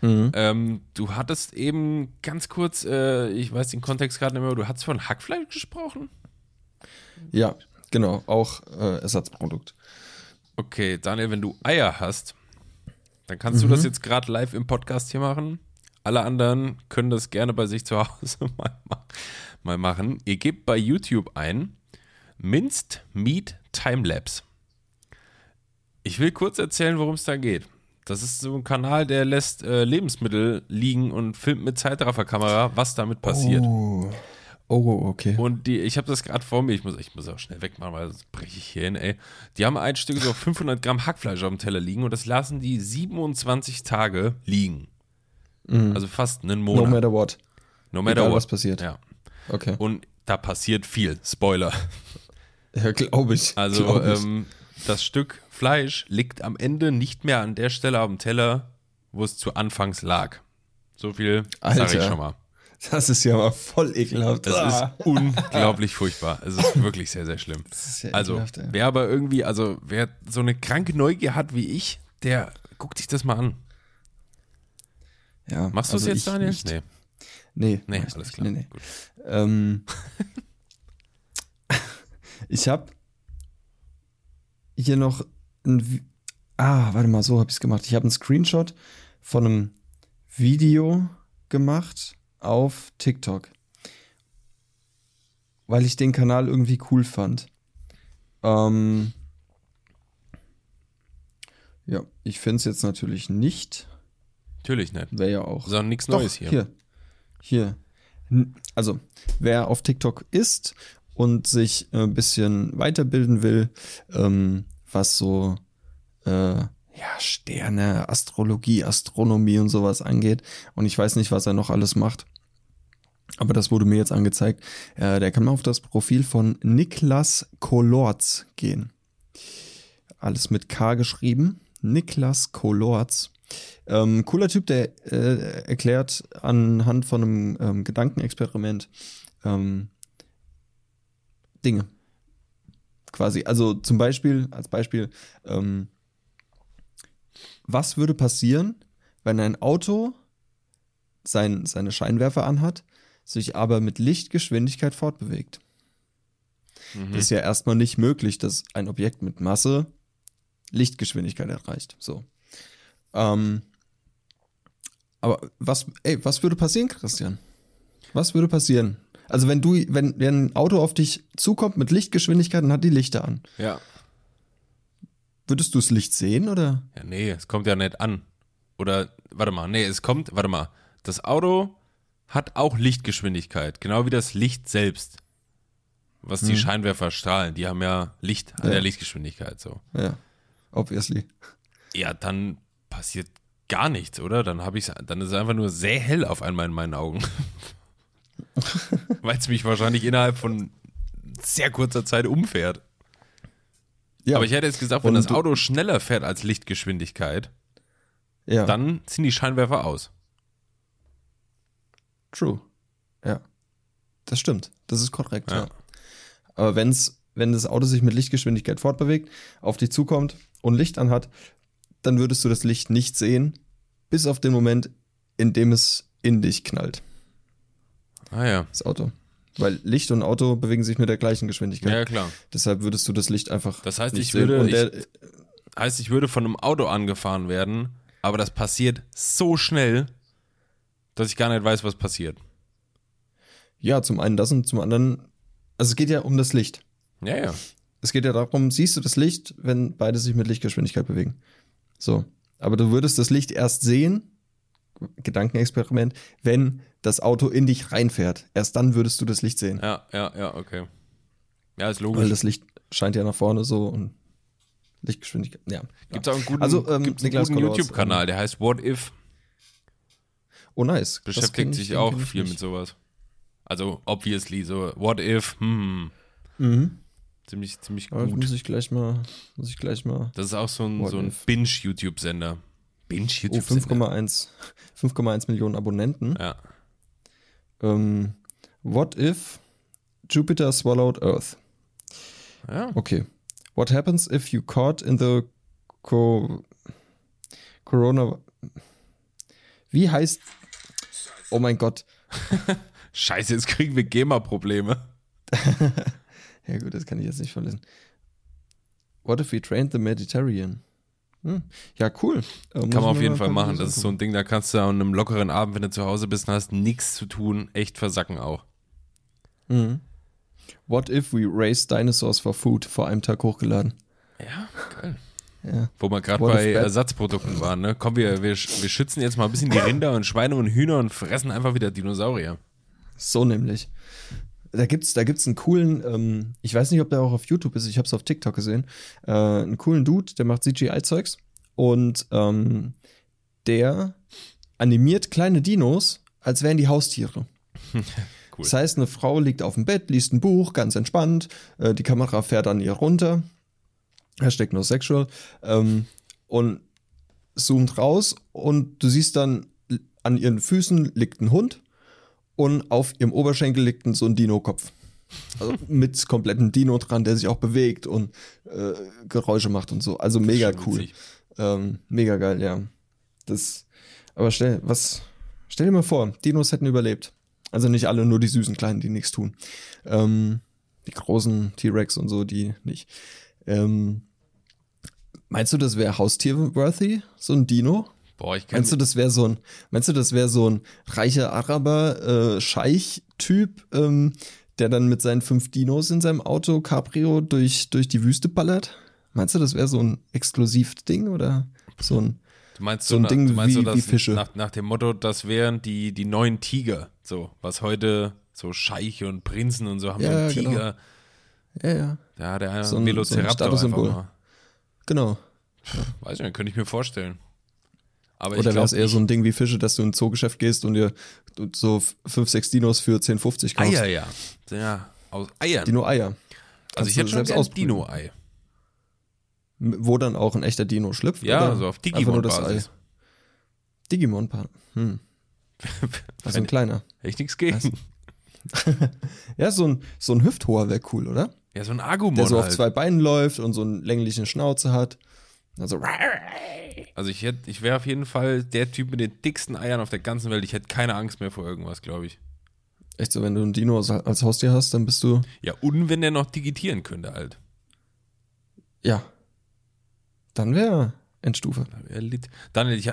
Mhm. Ähm, du hattest eben ganz kurz, äh, ich weiß den Kontext gerade nicht mehr, du hattest von Hackfleisch gesprochen? Ja, genau, auch äh, Ersatzprodukt. Okay, Daniel, wenn du Eier hast, dann kannst du das jetzt gerade live im Podcast hier machen. Alle anderen können das gerne bei sich zu Hause mal, ma- mal machen. Ihr gebt bei YouTube ein Minced Meat Timelapse. Ich will kurz erzählen, worum es da geht. Das ist so ein Kanal, der lässt äh, Lebensmittel liegen und filmt mit Zeitrafferkamera, was damit passiert. Oh. Oh, okay. Und die, ich habe das gerade vor mir, ich muss, ich muss auch schnell wegmachen, weil sonst breche ich hier hin, ey. Die haben ein Stück so 500 Gramm Hackfleisch auf dem Teller liegen und das lassen die 27 Tage liegen. Also fast einen Monat. No matter what. No matter Egal, what. was passiert. Ja. Okay. Und da passiert viel. Spoiler. Ja, glaube ich. Also Glaub ich. ähm, das Stück Fleisch liegt am Ende nicht mehr an der Stelle dem Teller, wo es zu Anfangs lag. So viel sage ich schon mal. das ist ja mal voll ekelhaft. Das Ah. ist unglaublich furchtbar. Es ist wirklich sehr, sehr schlimm. ja also, wer aber irgendwie, also wer so eine kranke Neugier hat wie ich, der guckt sich das mal an. Ja, Machst du es also jetzt, Daniel? Nicht. Nee, Nee, nee, alles nicht. klar. Nee, nee. Gut. Ähm, ich habe hier noch ein. Ah, warte mal, so habe ich es gemacht. Ich habe einen Screenshot von einem Video gemacht auf TikTok, weil ich den Kanal irgendwie cool fand. Ähm, ja, ich finde es jetzt natürlich nicht. Natürlich nicht. Wäre ja auch. Ist auch nichts Neues hier. Hier. Hier. Also, wer auf TikTok ist und sich äh, ein bisschen weiterbilden will, ähm, was so äh, ja, Sterne, Astrologie, Astronomie und sowas angeht, und ich weiß nicht, was er noch alles macht. Aber das wurde mir jetzt angezeigt. Äh, der kann mal auf das Profil von Niklas Kolorz gehen. Alles mit K geschrieben. Niklas Kolorz. Ähm, cooler Typ, der äh, erklärt anhand von einem ähm, Gedankenexperiment ähm, Dinge. Quasi. Also zum Beispiel, als Beispiel, ähm, was würde passieren, wenn ein Auto sein, seine Scheinwerfer anhat, sich aber mit Lichtgeschwindigkeit fortbewegt? Mhm. Das ist ja erstmal nicht möglich, dass ein Objekt mit Masse Lichtgeschwindigkeit erreicht. So. Ähm, aber was, ey, was würde passieren, Christian? Was würde passieren? Also wenn du, wenn, wenn ein Auto auf dich zukommt mit Lichtgeschwindigkeit und hat die Lichter an, Ja. würdest du das Licht sehen oder? Ja, nee, es kommt ja nicht an. Oder, warte mal, nee, es kommt, warte mal. Das Auto hat auch Lichtgeschwindigkeit, genau wie das Licht selbst. Was die Scheinwerfer strahlen, die haben ja Licht, an Ja. der Lichtgeschwindigkeit so. Ja, obviously. Ja, dann passiert gar nichts, oder? Dann habe ich dann ist es einfach nur sehr hell auf einmal in meinen Augen. Weil es mich wahrscheinlich innerhalb von sehr kurzer Zeit umfährt. Ja, Aber ich hätte jetzt gesagt, wenn das Auto schneller fährt als Lichtgeschwindigkeit, ja, dann sind die Scheinwerfer aus. true. Ja, das stimmt. Das ist korrekt. Ja. Ja. Aber wenn's, wenn das Auto sich mit Lichtgeschwindigkeit fortbewegt, auf dich zukommt und Licht anhat, dann würdest du das Licht nicht sehen, bis auf den Moment, in dem es in dich knallt, Ah ja. das Auto. Weil Licht und Auto bewegen sich mit der gleichen Geschwindigkeit. Ja, klar. Deshalb würdest du das Licht einfach. Das heißt, nicht ich sehen. würde- Und ich- der, Heißt, ich würde von einem Auto angefahren werden, aber das passiert so schnell, dass ich gar nicht weiß, was passiert. ja, zum einen das und zum anderen. Also es geht ja um das Licht. Ja, ja. Es geht ja darum, siehst du das Licht, wenn beide sich mit Lichtgeschwindigkeit bewegen. So. Aber du würdest das Licht erst sehen, Gedankenexperiment, wenn das Auto in dich reinfährt. Erst dann würdest du das Licht sehen. Ja, ja, ja, okay. Ja, ist Weil logisch. das Licht scheint ja nach vorne so und Lichtgeschwindigkeit. Ja. Gibt es auch einen guten, Also, ähm, guten YouTube-Kanal, der heißt What If, Oh, nice. Beschäftigt ich- sich den auch ich viel mit sowas. Also, obviously, so What If, hm, Mhm. Ziemlich, ziemlich Aber das gut. muss ich gleich mal, muss ich gleich mal. Das ist auch so ein, What so ein If. Binge-YouTube-Sender. Oh, Binge-YouTube-Sender? 5,1 5,1 Millionen Abonnenten. ja. Ähm, what if Jupiter swallowed Earth? ja. Okay. What happens if you caught in the co Corona? Wie heißt? Oh mein Gott. Scheiße, jetzt kriegen wir GEMA-Probleme. Ja gut, das kann ich jetzt nicht verlesen. What if we trained the Mediterranean? Hm. Ja, cool. Äh, Kann man auf jeden Fall machen. Das ist so ein Ding, da kannst du an einem lockeren Abend, wenn du zu Hause bist und hast nichts zu tun, echt versacken auch. Mhm. What if we raised dinosaurs for food? Vor einem Tag hochgeladen. Ja, geil. Ja. Wo wir gerade bei Ersatzprodukten waren, ne? Komm, wir, wir, wir schützen jetzt mal ein bisschen die Rinder und Schweine und Hühner und fressen einfach wieder Dinosaurier. So nämlich. Da gibt's, da gibt's einen coolen, ähm, ich weiß nicht, ob der auch auf YouTube ist, ich habe es auf TikTok gesehen, äh, einen coolen Dude, der macht CGI-Zeugs und ähm, der animiert kleine Dinos, als wären die Haustiere. Cool. Das heißt, eine Frau liegt auf dem Bett, liest ein Buch, ganz entspannt, äh, die Kamera fährt an ihr runter, Hashtag no sexual, ähm, und zoomt raus und du siehst dann an ihren Füßen liegt ein Hund und auf ihrem Oberschenkel liegt ein, so ein Dino-Kopf. Also mit kompletten Dino dran, der sich auch bewegt und äh, Geräusche macht und so. Also mega cool. Ähm, mega geil, ja. Das, aber stell, was, stell dir mal vor, Dinos hätten überlebt. Also nicht alle, nur die süßen Kleinen, die nichts tun. Ähm, die großen T-Rex und so, die nicht. Ähm, meinst du, das wäre Haustier-worthy, so ein Dino? Boah, ich Meinst du, das wäre so ein, meinst du, das wäre so ein reicher Araber, äh, Scheich-Typ, ähm, der dann mit seinen fünf Dinos in seinem Auto Cabrio durch, durch die Wüste ballert? Meinst du, das wäre so ein Exklusiv-Ding oder so ein, Du meinst So ein na- Ding du meinst wie- so, wie Fische. Nach, nach dem Motto, das wären die, die neuen Tiger. So, was heute so Scheiche und Prinzen und so haben Ja, so einen genau. Tiger. ja, ja, Da hat er So ein- Velociraptor so ein Statussymbol. einfach mal. genau. Weiß ich nicht, könnte ich mir vorstellen. Aber Oder wäre es eher so ein Ding wie Fische, dass du in ein Zoogeschäft gehst und dir so fünf, sechs Dinos für 10,50 kaufst? Eier, ja. Ja, aus Eiern. Dino-Eier. also ich hätte schon ausbrüten. Dino-Ei. Wo dann auch ein echter Dino schlüpft? Ja, so auf? Digimon-Basis. digimon -Paar. Hm. Also ein kleiner. Hätte ich nichts gegen. Ja, so ein, so ein Hüfthoher wäre cool, oder? Ja, so ein Agumon Der so auf halt. zwei Beinen läuft und so einen länglichen Schnauze hat. Also, Also ich ich wäre auf jeden Fall der Typ mit den dicksten Eiern auf der ganzen Welt. Ich hätte keine Angst mehr vor irgendwas, glaube ich. echt so, wenn du einen Dino als- Haustier hast, dann bist du, Ja, und wenn der noch digitieren könnte halt. ja. Dann wäre Endstufe. Er litt- Daniel, ich,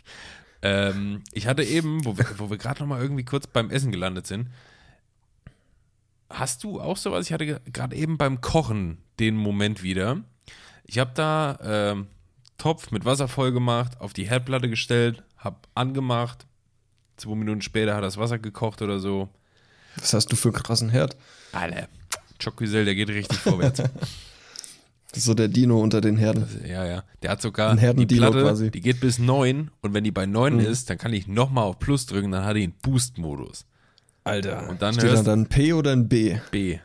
ähm, ich hatte eben, wo wir, wo wir gerade noch mal irgendwie kurz beim Essen gelandet sind, hast du auch sowas? Ich hatte ge- gerade eben beim Kochen den Moment wieder. Ich habe da ähm, Topf mit Wasser voll gemacht, auf die Herdplatte gestellt, hab angemacht. Zwei Minuten später hat das Wasser gekocht oder so. Was hast du für einen krassen Herd? Alter, Chocusel, der geht richtig vorwärts. Das ist so der Dino unter den Herden. Ja, ja. Der hat sogar Ein die Platte, quasi. die geht bis 9 und wenn die bei 9 Mhm. ist, dann kann ich nochmal auf Plus drücken, dann hat die einen Boost-Modus. Alter. Und dann Steht da hörst- dann P oder ein B? B.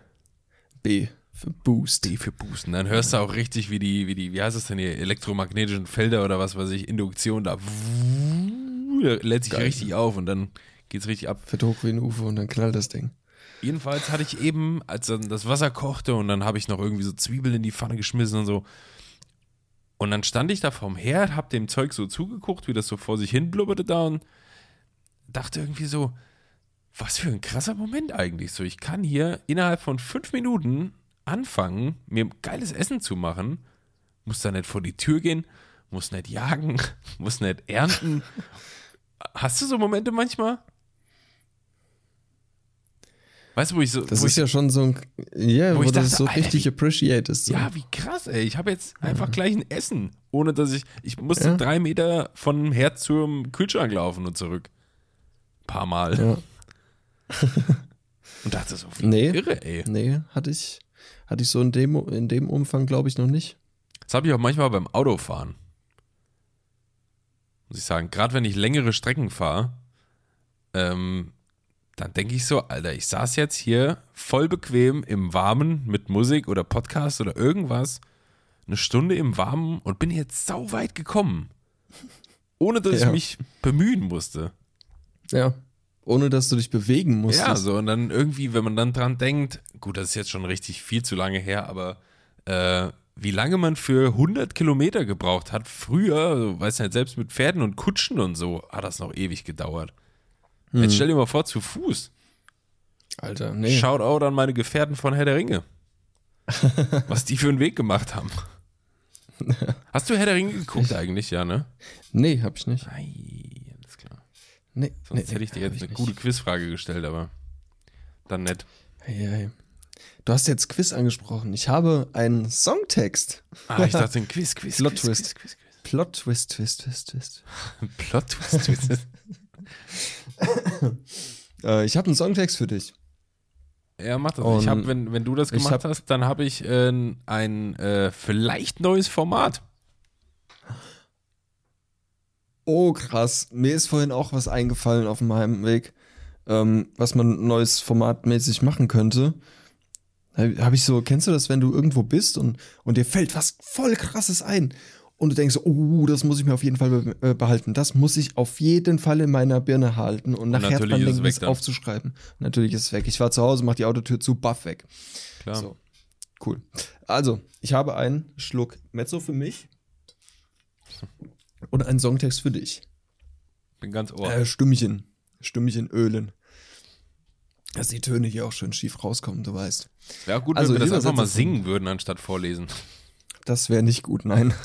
B für Boost. B für Boosten. Dann hörst du auch richtig, wie die, wie die, wie heißt es denn hier, elektromagnetischen Felder oder was weiß ich, Induktion da, da lädt sich Geil. richtig auf und dann geht's richtig ab. Fährt hoch wie ein UFO und dann knallt das Ding. Jedenfalls hatte ich eben, als dann das Wasser kochte und dann habe ich noch irgendwie so Zwiebeln in die Pfanne geschmissen und so. Und dann stand ich da vorm Herd, hab dem Zeug so zugeguckt, wie das so vor sich hin blubberte da und dachte irgendwie so, was für ein krasser Moment eigentlich. So, ich kann hier innerhalb von fünf Minuten anfangen, mir geiles Essen zu machen, muss da nicht vor die Tür gehen, muss nicht jagen, muss nicht ernten. Hast du so Momente manchmal? Weißt du, wo ich so. Das wo ist ich, ja schon so ein, ja, wo wo, ich du dachte, das so Alter, richtig appreciatest. So. Ja, wie krass, ey. Ich habe jetzt einfach gleich ein Essen, ohne dass ich. Ich musste Ja. drei Meter von Herd zum Kühlschrank laufen und zurück. Paar Mal. Ja. Und dachte so, wie Nee. irre, ey. Nee, hatte ich, hatte ich so in dem, in dem Umfang, glaube ich, noch nicht. Das habe ich auch manchmal beim Autofahren. Muss ich sagen. Gerade wenn ich längere Strecken fahre, ähm, dann denke ich so, Alter, ich saß jetzt hier voll bequem im Warmen mit Musik oder Podcast oder irgendwas, eine Stunde im Warmen und bin jetzt sau weit gekommen. Ohne dass Ja. ich mich bemühen musste. Ja. Ohne dass du dich bewegen musstest. Ja, so und dann irgendwie, wenn man dann dran denkt, gut, das ist jetzt schon richtig viel zu lange her, aber äh, wie lange man für 100 Kilometer gebraucht hat, früher, also, weiß nicht, selbst mit Pferden und Kutschen und so, hat das noch ewig gedauert. Hm. Jetzt stell dir mal vor, zu Fuß. Alter, nee. Shoutout an meine Gefährten von Herr der Ringe. Was die für einen Weg gemacht haben. Hast du Herr der Ringe geguckt eigentlich, ja, ne? Nee, hab ich nicht. Ei. Nee, Sonst nee, hätte ich dir jetzt eine nicht. gute Quizfrage gestellt, aber dann nicht. Hey, hey. Du hast jetzt Quiz angesprochen. Ich habe einen Songtext. Ah, ich dachte, ein Quiz, Quiz, Plot Quiz, Twist. Quiz, Quiz, Quiz. Plot Twist, Twist, Twist, Twist. Plot Twist, Twist. Äh, ich habe einen Songtext für dich. Ja, mach das. Und ich hab, wenn, wenn du das ich gemacht hab- hast, dann habe ich äh, ein äh, vielleicht neues Format. Oh, krass. Mir ist vorhin auch was eingefallen auf meinem Weg, ähm, was man neues formatmäßig machen könnte. Habe ich so, kennst du das, wenn du irgendwo bist und, und dir fällt was voll krasses ein und du denkst, oh, das muss ich mir auf jeden Fall äh, behalten. Das muss ich auf jeden Fall in meiner Birne halten und, nachher natürlich dran es denken, dann. aufzuschreiben. Und natürlich ist es weg. Ich war zu Hause, mach die Autotür zu, baff weg. Klar. So. Cool. Also, ich habe einen Schluck Mezzo für mich und einen Songtext für dich. Bin ganz ohr. Äh, Stimmchen. Stimmchen ölen. Dass die Töne hier auch schön schief rauskommen, du weißt. Wäre auch gut, also wenn wir das einfach mal singen würden, anstatt vorlesen. Das wäre nicht gut, nein.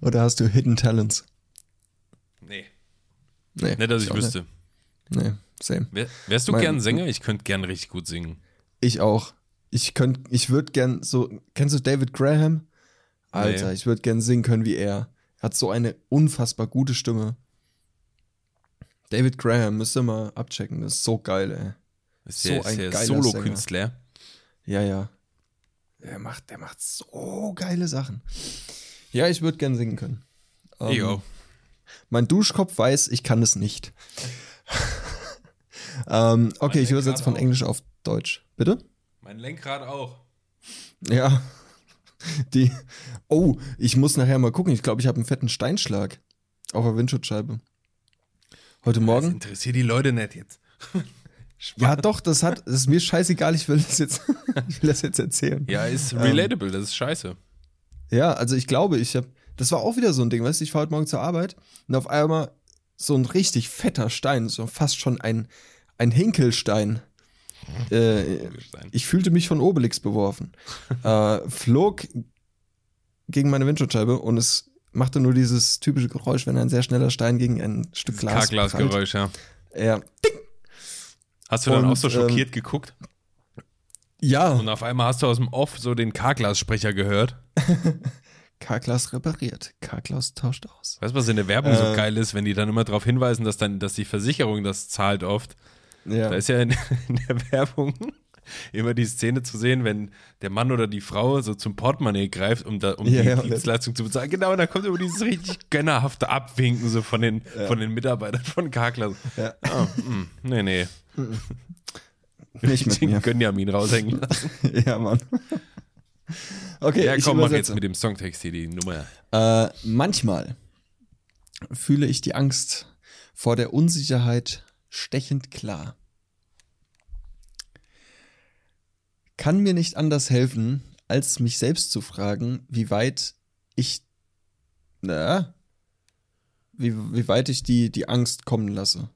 Oder hast du Hidden Talents? Nee. Nee. Nicht, dass ich auch wüsste. Nicht. Nee, same. Wär, wärst du Mein- gern Sänger? Ich könnte gern richtig gut singen. Ich auch. Ich könnte, ich würde gern so, kennst du David Graham? Alter, Nee. ich würde gern singen können wie er. Er hat so eine unfassbar gute Stimme. David Graham, müsst ihr mal abchecken, das ist so geil, ey. Ist So der, ein ist der geiler Solo-Künstler. Ja, ja. Der macht, der macht so geile Sachen. Ja, ich würde gern singen können. Ich Ähm. Mein Duschkopf weiß, ich kann es nicht. ähm, okay, ich Lenkrad übersetze von. Englisch auf Deutsch. Bitte? Mein Lenkrad auch. Ja. Die. Oh, ich muss nachher mal gucken. Ich glaube, ich habe einen fetten Steinschlag auf der Windschutzscheibe. Heute Das Morgen. interessiert die Leute nicht jetzt. Ja, doch, das hat. Das ist mir scheißegal, ich will das jetzt, ich will das jetzt erzählen. Ja, ist Ähm. relatable, das ist scheiße. Ja, also ich glaube, ich habe, das war auch wieder so ein Ding, weißt du, ich fahre heute Morgen zur Arbeit und auf einmal so ein richtig fetter Stein, so fast schon ein, ein Hinkelstein. Äh, ich fühlte mich von Obelix beworfen. äh, flog gegen meine Windschutzscheibe und es machte nur dieses typische Geräusch, wenn ein sehr schneller Stein gegen ein Stück Glas. Karglasgeräusch, ja. Ja. Hast du dann Und, auch so ähm, schockiert geguckt? Ja, Und auf einmal hast du aus dem Off so den Karglassprecher gehört. K-Glas repariert. K-Glas tauscht aus. Weißt du, was in der Werbung so Äh. geil ist, wenn die dann immer darauf hinweisen, dass dann, dass die Versicherung das zahlt oft. Ja. Da ist ja in, in der Werbung immer die Szene zu sehen, wenn der Mann oder die Frau so zum Portemonnaie greift, um, da, um Ja, die ja, Dienstleistung zu bezahlen. Genau, und da kommt immer dieses richtig gönnerhafte Abwinken so von den, von den Mitarbeitern von Karglas. Ja. Mm, nee, nee. Nicht mit Den mir. Gönjamin raushängen lassen. Ja, Mann. Okay, Ja, ich komm, mach jetzt mit dem Songtext hier die Nummer. Äh, manchmal fühle ich die Angst vor der Unsicherheit stechend klar. Kann mir nicht anders helfen, als mich selbst zu fragen, wie weit ich, na, wie, wie weit ich die, die Angst kommen lasse.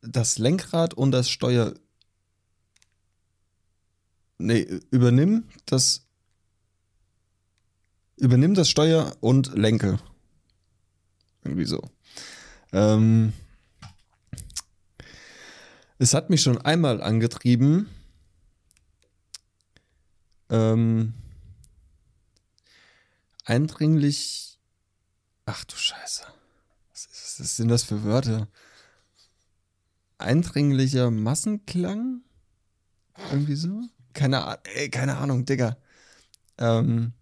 Das Lenkrad und das Steuer. Nee, übernimm das übernimm das Steuer und lenke. Irgendwie so. Ähm, es hat mich schon einmal angetrieben. Ähm, eindringlich. Ach du Scheiße. Was, ist, was sind das für Wörter? Eindringlicher Massenklang? Irgendwie so? Keine, ey, keine Ahnung, Digga. Ähm,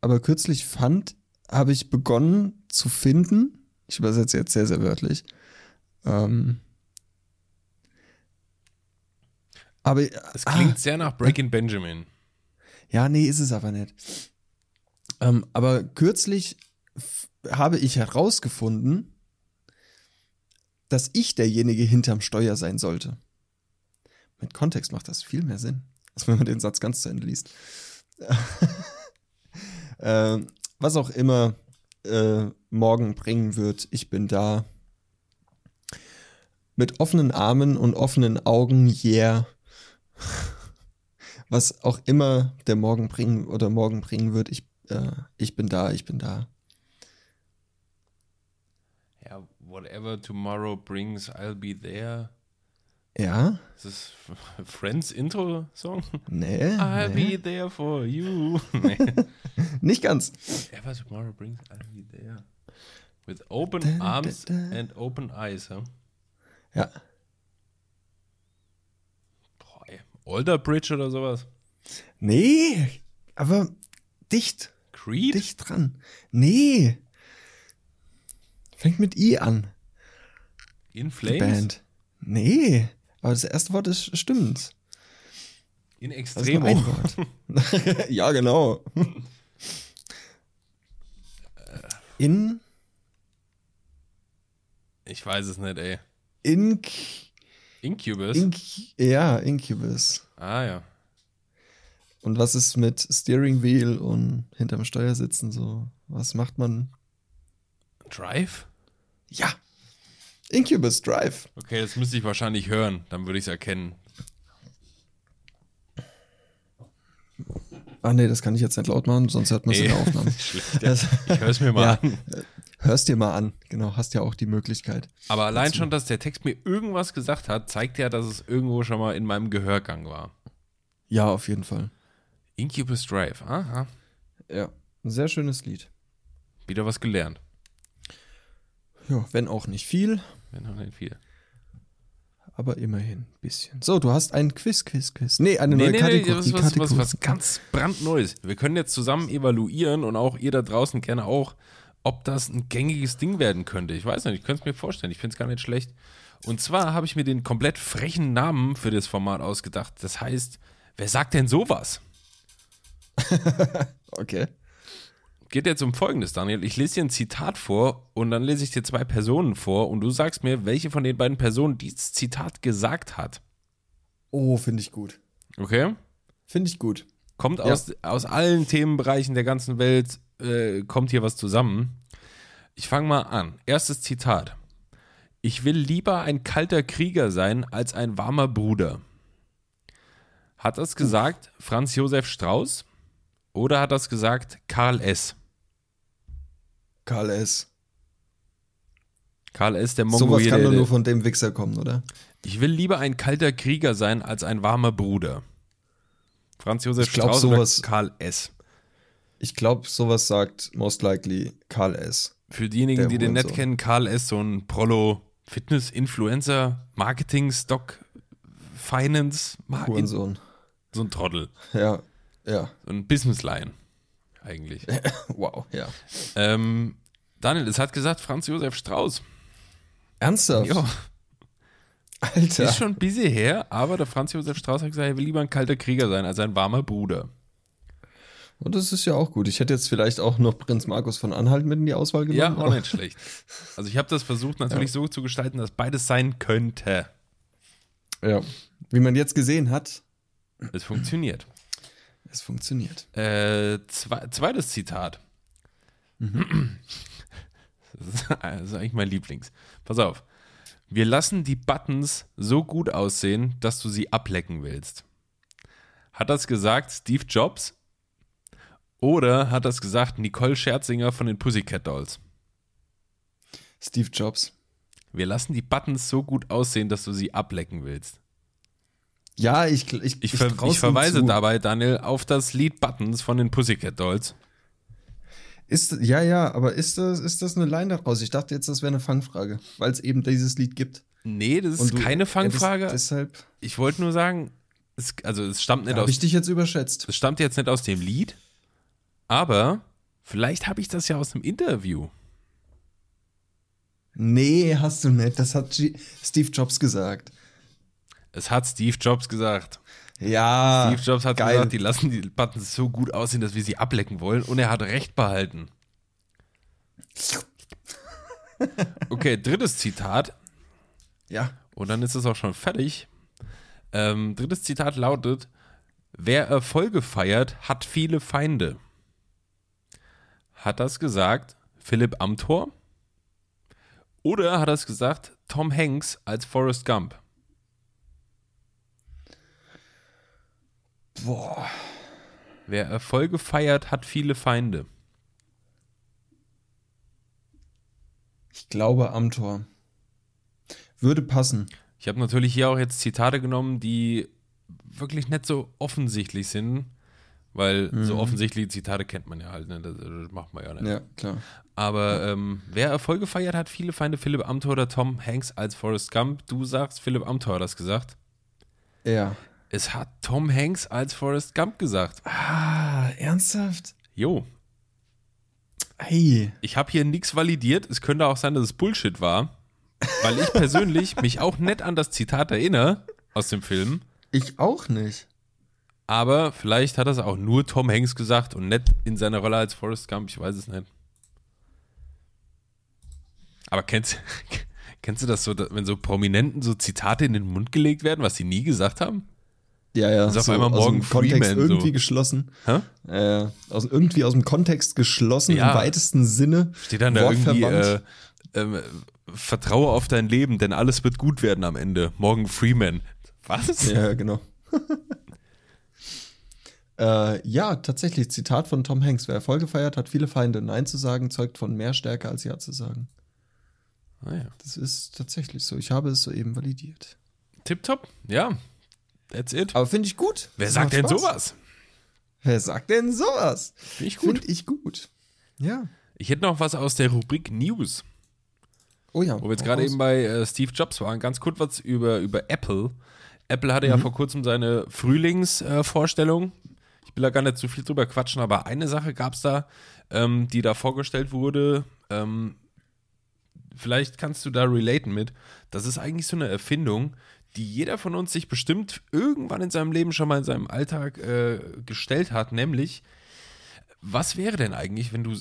aber kürzlich fand, habe ich begonnen zu finden, ich übersetze jetzt sehr, sehr wörtlich, ähm, aber, Es ah, klingt sehr nach Breaking Benjamin. ja, nee, ist es aber nicht. Ähm, aber kürzlich habe ich herausgefunden, dass ich derjenige hinterm Steuer sein sollte. Mit Kontext macht das viel mehr Sinn, als wenn man den Satz ganz zu Ende liest. ähm, was auch immer äh, morgen bringen wird, ich bin da. Mit offenen Armen und offenen Augen, yeah. Was auch immer der Morgen bringen oder morgen bringen wird, ich, äh, ich bin da, ich bin da. Ja, whatever tomorrow brings, I'll be there. Ja? Ist das Friends Intro-Song? Nee. I'll nee. be there for you. nee. Nicht ganz. Whatever tomorrow brings, I'll be there. With open Da, da, arms da. and open eyes, ja? Ja. Boah, ey. Alder Bridge oder sowas? Nee, aber dicht. Creed? Dicht dran. Nee. Fängt mit I an. In Die Flames? Band. Nee. Aber das erste Wort ist stimmt. In Extremo. Wort. ja, genau. In, Ich weiß es nicht, ey. Inc, Incubus? Inc, ja, Incubus. ah, ja. Und was ist mit Steering Wheel und hinterm Steuer sitzen so? Was macht man? Drive? Ja. Incubus Drive. Okay, das müsste ich wahrscheinlich hören. Dann würde ich es erkennen. Ah nee, das kann ich jetzt nicht laut machen, sonst hört man es in der Aufnahme. Schlecht, ja. Ich höre es mir mal Ja. an. Hörst dir mal an. Genau, hast ja auch die Möglichkeit. Aber allein schon, dass der Text mir irgendwas gesagt hat, zeigt ja, dass es irgendwo schon mal in meinem Gehörgang war. Ja, auf jeden Fall. Incubus Drive. Aha. Ja, ein sehr schönes Lied. Wieder was gelernt. Ja, wenn auch nicht viel, Wenn auch nicht viel. aber immerhin ein bisschen. So, du hast ein Quiz, Quiz, Quiz. Nee, eine Nee, neue nee, nee, Kategorie. ist was, was, Kategorie. was ganz brandneues. Wir können jetzt zusammen evaluieren und auch ihr da draußen gerne auch, ob das ein gängiges Ding werden könnte. Ich weiß nicht, ich könnte es mir vorstellen. Ich finde es gar nicht schlecht. Und zwar habe ich mir den komplett frechen Namen für das Format ausgedacht. Das heißt, wer sagt denn sowas? Okay. Geht jetzt um Folgendes, Daniel. Ich lese dir ein Zitat vor und dann lese ich dir zwei Personen vor und du sagst mir, welche von den beiden Personen dieses Zitat gesagt hat. Oh, finde ich gut. Okay? Finde ich gut. Kommt Ja. aus, aus allen Themenbereichen der ganzen Welt, äh, kommt hier was zusammen. Ich fange mal an. Erstes Zitat. Ich will lieber ein kalter Krieger sein als ein warmer Bruder. Hat das gesagt Franz Josef Strauß oder hat das gesagt Karl S.? Karl S. Karl S., der Sowas Mongolier. kann doch nur von dem Wichser kommen, oder? Ich will lieber ein kalter Krieger sein als ein warmer Bruder. Franz Josef Ich glaub, Strauß sowas- Karl S. Ich glaube, sowas sagt most likely Karl S. Für diejenigen, die den nicht Hurensohn. kennen, Karl S., so ein Prollo-Fitness-Influencer, Marketing-Stock, Finance, Mar Hurensohn. so ein Trottel, Ja, ja. so ein Business-Line eigentlich. Wow, ja. ähm, Daniel, es hat gesagt Franz Josef Strauß. Ernsthaft? Ja, Alter. ist schon ein bisschen her, aber der Franz Josef Strauß hat gesagt, er will lieber ein kalter Krieger sein als ein warmer Bruder. Und das ist ja auch gut. Ich hätte jetzt vielleicht auch noch Prinz Markus von Anhalt mit in die Auswahl Ja, genommen. auch aber- nicht schlecht. Also ich habe das versucht natürlich so zu gestalten, dass beides sein könnte. Ja. Wie man jetzt gesehen hat, Es funktioniert. Es funktioniert. Äh, zwe zweites Zitat. Mhm. Das, ist, das ist eigentlich mein Lieblings. Pass auf. Wir lassen die Buttons so gut aussehen, dass du sie ablecken willst. Hat das gesagt Steve Jobs? Oder hat das gesagt Nicole Scherzinger von den Pussycat Dolls? Steve Jobs. Wir lassen die Buttons so gut aussehen, dass du sie ablecken willst. Ja, ich, ich, Ich, ver ich verweise dabei, Daniel, auf das Lied Buttons von den Pussycat Dolls. Ist, ja, ja, aber ist das, ist das eine Line daraus? Ich dachte jetzt, das wäre eine Fangfrage, weil es eben dieses Lied gibt. Nee, das ist du keine Fangfrage. hättest Deshalb Ich wollte nur sagen, es, also es stammt nicht habe aus, ich dich jetzt überschätzt. es stammt jetzt nicht aus dem Lied, aber vielleicht habe ich das ja aus dem Interview. Nee, hast du nicht. Das hat G Steve Jobs gesagt. Es hat Steve Jobs gesagt. Ja. Steve Jobs hat geil. gesagt, die lassen die Buttons so gut aussehen, dass wir sie ablecken wollen und er hat recht behalten. Okay, drittes Zitat Ja. und dann ist es auch schon fertig. Ähm, drittes Zitat lautet: Wer Erfolge feiert, hat viele Feinde. Hat das gesagt Philipp Amthor? Oder hat das gesagt Tom Hanks als Forrest Gump? Boah. Wer Erfolge feiert, hat viele Feinde. Ich glaube Amtor. Würde passen. Ich habe natürlich hier auch jetzt Zitate genommen, die wirklich nicht so offensichtlich sind, weil so offensichtliche Zitate kennt man ja halt, ne? das, das macht man ja nicht. Ja, klar. Aber ähm, wer Erfolg gefeiert hat, viele Feinde, Philipp Amthor oder Tom Hanks als Forrest Gump. Du sagst, Philipp Amthor hat das gesagt. Ja. Es hat Tom Hanks als Forrest Gump gesagt. Ah, ernsthaft? Jo. Hey. Ich habe hier nichts validiert. Es könnte auch sein, dass es Bullshit war. Weil ich persönlich mich auch nett an das Zitat erinnere aus dem Film. Ich auch nicht. Aber vielleicht hat das auch nur Tom Hanks gesagt und nicht in seiner Rolle als Forrest Gump. Ich weiß es nicht. Aber kennst, kennst du das so, wenn so Prominenten so Zitate in den Mund gelegt werden, was sie nie gesagt haben? Ja, ja. Also auf einmal Morgan aus dem Kontext Freeman, irgendwie so. geschlossen. Hä? Äh, aus, irgendwie aus dem Kontext geschlossen, Ja. im weitesten Sinne. Steht dann da irgendwie, äh, ähm, vertraue auf dein Leben, denn alles wird gut werden am Ende. Morgan Freeman. Was? Ja, genau. äh, ja, tatsächlich, Zitat von Tom Hanks. Wer Erfolg gefeiert, hat viele Feinde. Nein zu sagen, zeugt von mehr Stärke als Ja zu sagen. Ah, ja. Das ist tatsächlich so. Ich habe es soeben validiert. Tipptopp. Ja. That's it. Aber finde ich gut. Wer sagt denn Spaß. sowas? Wer sagt denn sowas? Finde ich gut. Finde ich gut. Ja. Ich hätte noch was aus der Rubrik News. Oh ja. Wo wir jetzt gerade eben bei äh, Steve Jobs waren, ganz kurz was über, über Apple. Apple hatte ja vor kurzem seine Frühlingsvorstellung. Äh, ich will da gar nicht zu viel drüber quatschen, aber eine Sache gab es da, ähm, die da vorgestellt wurde. Ähm, vielleicht kannst du da relaten mit. Das ist eigentlich so eine Erfindung, die jeder von uns sich bestimmt irgendwann in seinem Leben schon mal in seinem Alltag äh, gestellt hat, nämlich was wäre denn eigentlich, wenn du,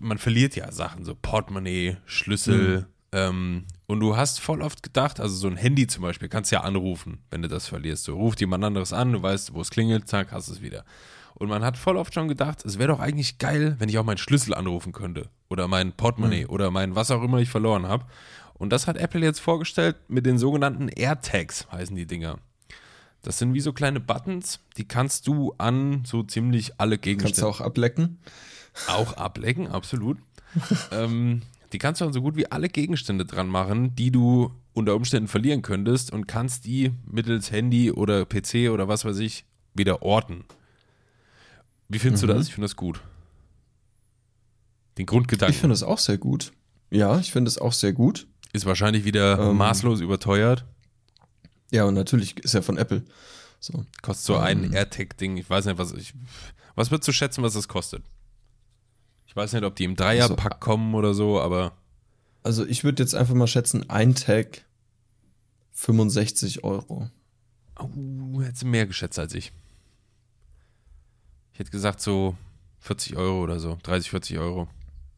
man verliert ja Sachen, so Portemonnaie, Schlüssel, ähm, und du hast voll oft gedacht, also so ein Handy zum Beispiel, kannst ja anrufen, wenn du das verlierst. Du ruft jemand anderes an, du weißt, wo es klingelt, zack, hast es wieder. Und man hat voll oft schon gedacht, es wäre doch eigentlich geil, wenn ich auch meinen Schlüssel anrufen könnte. Oder mein Portemonnaie oder mein was auch immer ich verloren habe. Und das hat Apple jetzt vorgestellt mit den sogenannten AirTags, heißen die Dinger. Das sind wie so kleine Buttons, die kannst du an so ziemlich alle Kannst du Gegenstände auch ablecken? auch ablecken, absolut. ähm, die kannst du an so gut wie alle Gegenstände dran machen, die du unter Umständen verlieren könntest und kannst die mittels Handy oder PC oder was weiß ich wieder orten. Wie findest du das? Ich finde das gut. Den Grundgedanken Ich finde es auch sehr gut. Ja, ich finde es auch sehr gut. Ist wahrscheinlich wieder Ähm. maßlos überteuert. Ja, und natürlich ist er von Apple. So. Kostet so ein AirTag-Ding. Ich weiß nicht, was ich. Was würdest du schätzen, was das kostet? Ich weiß nicht, ob die im Dreierpack kommen oder so, aber Also ich würde jetzt einfach mal schätzen, ein Tag 65 Euro. Oh, hättest du mehr geschätzt als ich. Ich hätte gesagt so 40 Euro oder so, 30, 40 Euro.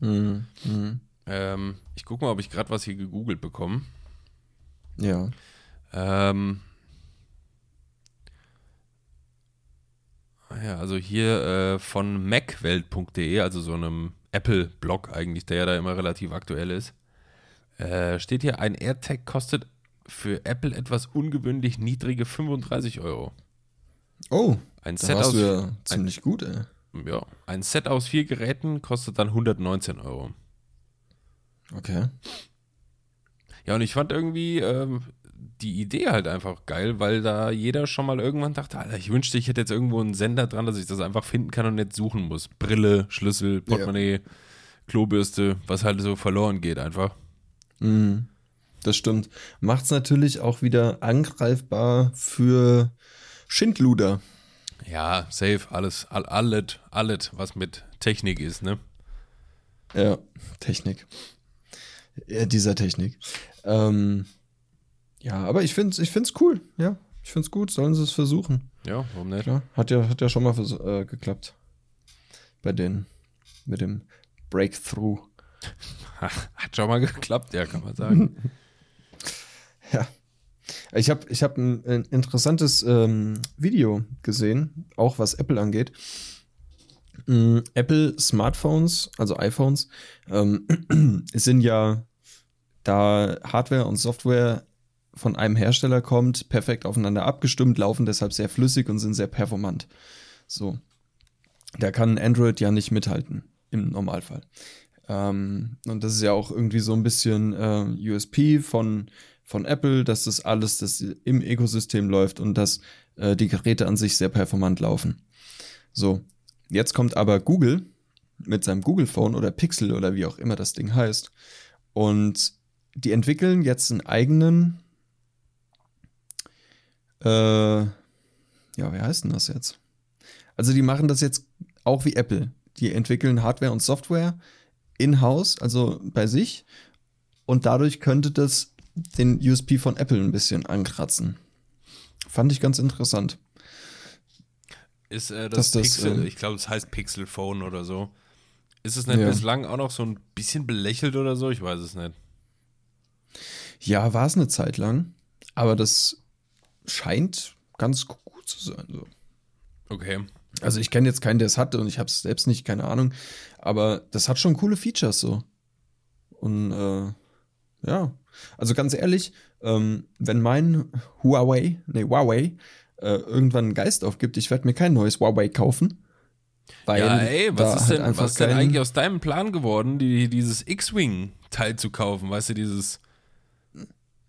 Mhm. Mhm. Ähm, ich gucke mal, ob ich gerade was hier gegoogelt bekomme. Ja. Ähm, ah ja, also hier äh, von macwelt.de, also so einem Apple-Blog eigentlich, der ja da immer relativ aktuell ist, äh, steht hier, ein AirTag kostet für Apple etwas ungewöhnlich niedrige 35 Euro. Oh, Ein Set aus ja ziemlich gut, ey. Ja, ein Set aus vier Geräten kostet dann 119 Euro. Okay. Ja, und ich fand irgendwie ähm, die Idee halt einfach geil, weil da jeder schon mal irgendwann dachte, Alter, ich wünschte, ich hätte jetzt irgendwo einen Sender dran, dass ich das einfach finden kann und nicht suchen muss. Brille, Schlüssel, Portemonnaie, Klobürste, was halt so verloren geht einfach. Mhm. Das stimmt. Macht's natürlich auch wieder angreifbar für Schindluder. Ja, safe, alles, all, alles, alles, was mit Technik ist, ne? Ja, Technik. Ja, dieser Technik. Ähm, ja, aber ich finde es ich find's cool. Ja, ich finde es gut. Sollen sie es versuchen. Ja, warum nicht? Klar, hat ja, hat ja schon mal äh, geklappt. Bei denen. Mit dem Breakthrough. Hat schon mal geklappt, ja, kann man sagen. Ja. Ich habe ich hab ein, ein interessantes ähm, Video gesehen, auch was Apple angeht. Mm, Apple Smartphones, also iPhones, ähm, sind ja, da Hardware und Software von einem Hersteller kommt, perfekt aufeinander abgestimmt, laufen deshalb sehr flüssig und sind sehr performant. So. Da kann Android ja nicht mithalten, im Normalfall. Ähm, und das ist ja auch irgendwie so ein bisschen äh, USP von, von Apple, dass das alles das im Ökosystem läuft und dass äh, die Geräte an sich sehr performant laufen. So, jetzt kommt aber Google mit seinem Google Phone oder Pixel oder wie auch immer das Ding heißt. Und die entwickeln jetzt einen eigenen, äh, ja, wie heißt denn das jetzt? Also die machen das jetzt auch wie Apple. Die entwickeln Hardware und Software in-house, also bei sich. Und dadurch könnte das den USP von Apple ein bisschen ankratzen. Fand ich ganz interessant. Ist äh, das, das, Pixel, ähm, ich glaube, es heißt Pixel Phone oder so. Ist es nicht Ja. bislang auch noch so ein bisschen belächelt oder so? Ich weiß es nicht. Ja, war es eine Zeit lang, aber das scheint ganz gut zu sein. So. Okay. Also ich kenne jetzt keinen, der es hatte und ich habe es selbst nicht, keine Ahnung. Aber das hat schon coole Features so. Und äh, ja, also ganz ehrlich, ähm, wenn mein Huawei, nee, Huawei, äh, irgendwann einen Geist aufgibt, ich werde mir kein neues Huawei kaufen. Weil ja, ey, was ist halt denn, was ist denn eigentlich aus deinem Plan geworden, die, dieses X-Wing-Teil zu kaufen? Weißt du, dieses.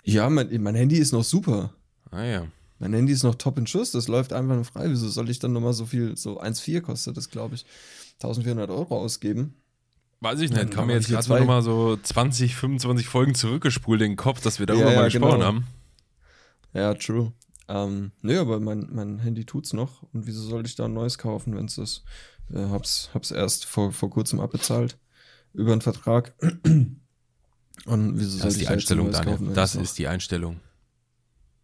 Ja, mein, mein Handy ist noch super. Ah ja. Mein Handy ist noch top in Schuss, das läuft einfach nur frei. Wieso soll ich dann nochmal so viel, so 1,4 kostet das, glaube ich, 1400 Euro ausgeben? Weiß ich Dann nicht. Kam haben mir jetzt gerade zwei- noch mal so 20, 25 Folgen zurückgespult in den Kopf, dass wir darüber Ja, ja, mal gesprochen genau. haben. Ja, true. Ähm, nö, aber mein, mein Handy tut's noch. Und wieso sollte ich da ein neues kaufen, wenn es ist? Äh, hab's, hab's erst vor, vor kurzem abbezahlt. Über einen Vertrag. Und wieso Das sollte ist die Einstellung, neues Daniel. kaufen, Das ist die Einstellung.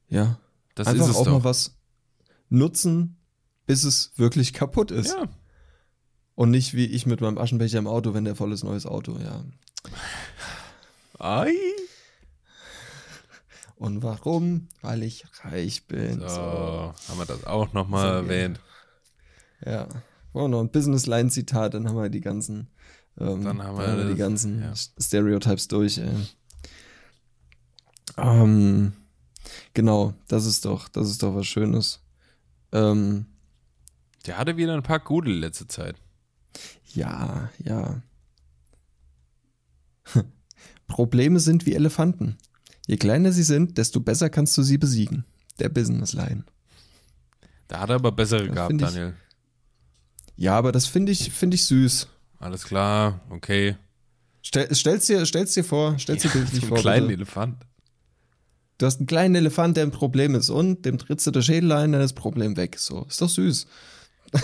Ja. Das Einfach ist es auch doch. mal was nutzen, bis es wirklich kaputt ist. ja. Und nicht wie ich mit meinem Aschenbecher im Auto, wenn der voll ist, neues Auto, ja. Ei. Und warum? Weil ich reich bin. So, So. haben wir das auch nochmal So, erwähnt. Ja. Oh, noch ein Business Line Zitat, dann haben wir die ganzen, ähm, Dann haben wir die das, ganzen ja. Stereotypes durch. Ähm, genau, das ist doch, das ist doch was Schönes. Ähm, Der hatte wieder ein paar gute letzte Zeit. ja, ja. Probleme sind wie Elefanten. Je kleiner sie sind, desto besser kannst du sie besiegen. Der Business Line. Da hat er aber bessere Das gehabt, find ich- Daniel. Ja, aber das finde ich, finde ich süß. Alles klar, okay. Stell, stell's dir, stell's dir vor, stell's dir bildlich so vor. einen kleinen bitte. Elefant. Du hast einen kleinen Elefant, der ein Problem ist und dem trittst du der Schädel ein, dann ist das Problem weg. So, ist doch süß.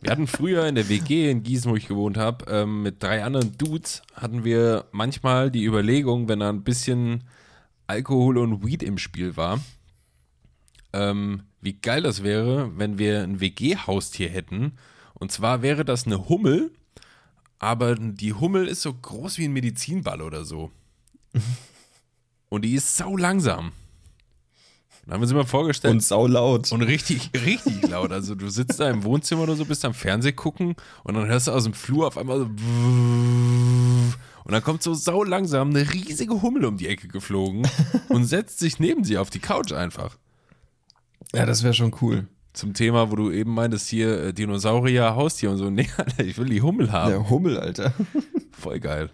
Wir hatten früher in der WG in Gießen, wo ich gewohnt habe, ähm, mit drei anderen Dudes, hatten wir manchmal die Überlegung, wenn da ein bisschen Alkohol und Weed im Spiel war, ähm, wie geil das wäre, wenn wir ein WG-Haustier hätten. Und zwar wäre das eine Hummel, aber die Hummel ist so groß wie ein Medizinball oder so. Und die ist sau langsam. Dann haben wir uns immer vorgestellt, Und saulaut. und richtig, richtig laut. Also du sitzt da im Wohnzimmer oder so, bist am Fernseh gucken und dann hörst du aus dem Flur auf einmal so und dann kommt so sau langsam eine riesige Hummel um die Ecke geflogen und setzt sich neben sie auf die Couch einfach. Ja, das wäre schon cool. Zum Thema, wo du eben meintest, hier äh, Dinosaurier, Haustier und so. Nee, Alter, ich will die Hummel haben. Der Hummel, Alter. Voll geil.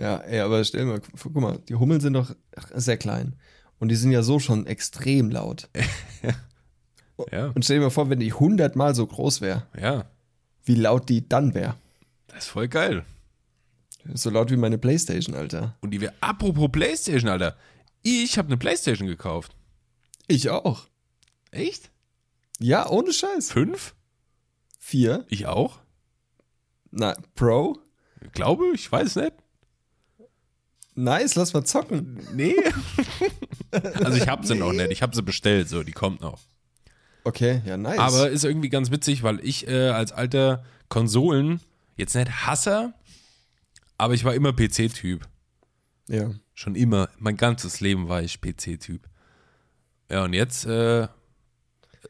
Ja, ey, aber stell mal, guck mal, die Hummeln sind doch sehr klein. Und die sind ja so schon extrem laut. Ja, Und stell dir mal vor, wenn die hundertmal so groß wäre, ja. wie laut die dann wäre. Das ist voll geil. So laut wie meine Playstation, Alter. Und die wäre, apropos Playstation, Alter. Ich habe eine Playstation gekauft. Ich auch. Echt? Ja, ohne Scheiß. Fünf? Vier. Ich auch? Na, Pro. Glaube, ich weiß nicht. Nice, lass mal zocken. Nee. also ich habe sie noch nicht. Ich habe sie bestellt, so, die kommt noch. Okay, ja, nice. Aber ist irgendwie ganz witzig, weil ich äh, als alter Konsolen jetzt nicht Hasser, aber ich war immer PC-Typ. ja. Schon immer. Mein ganzes Leben war ich PC-Typ. Ja, und jetzt, äh,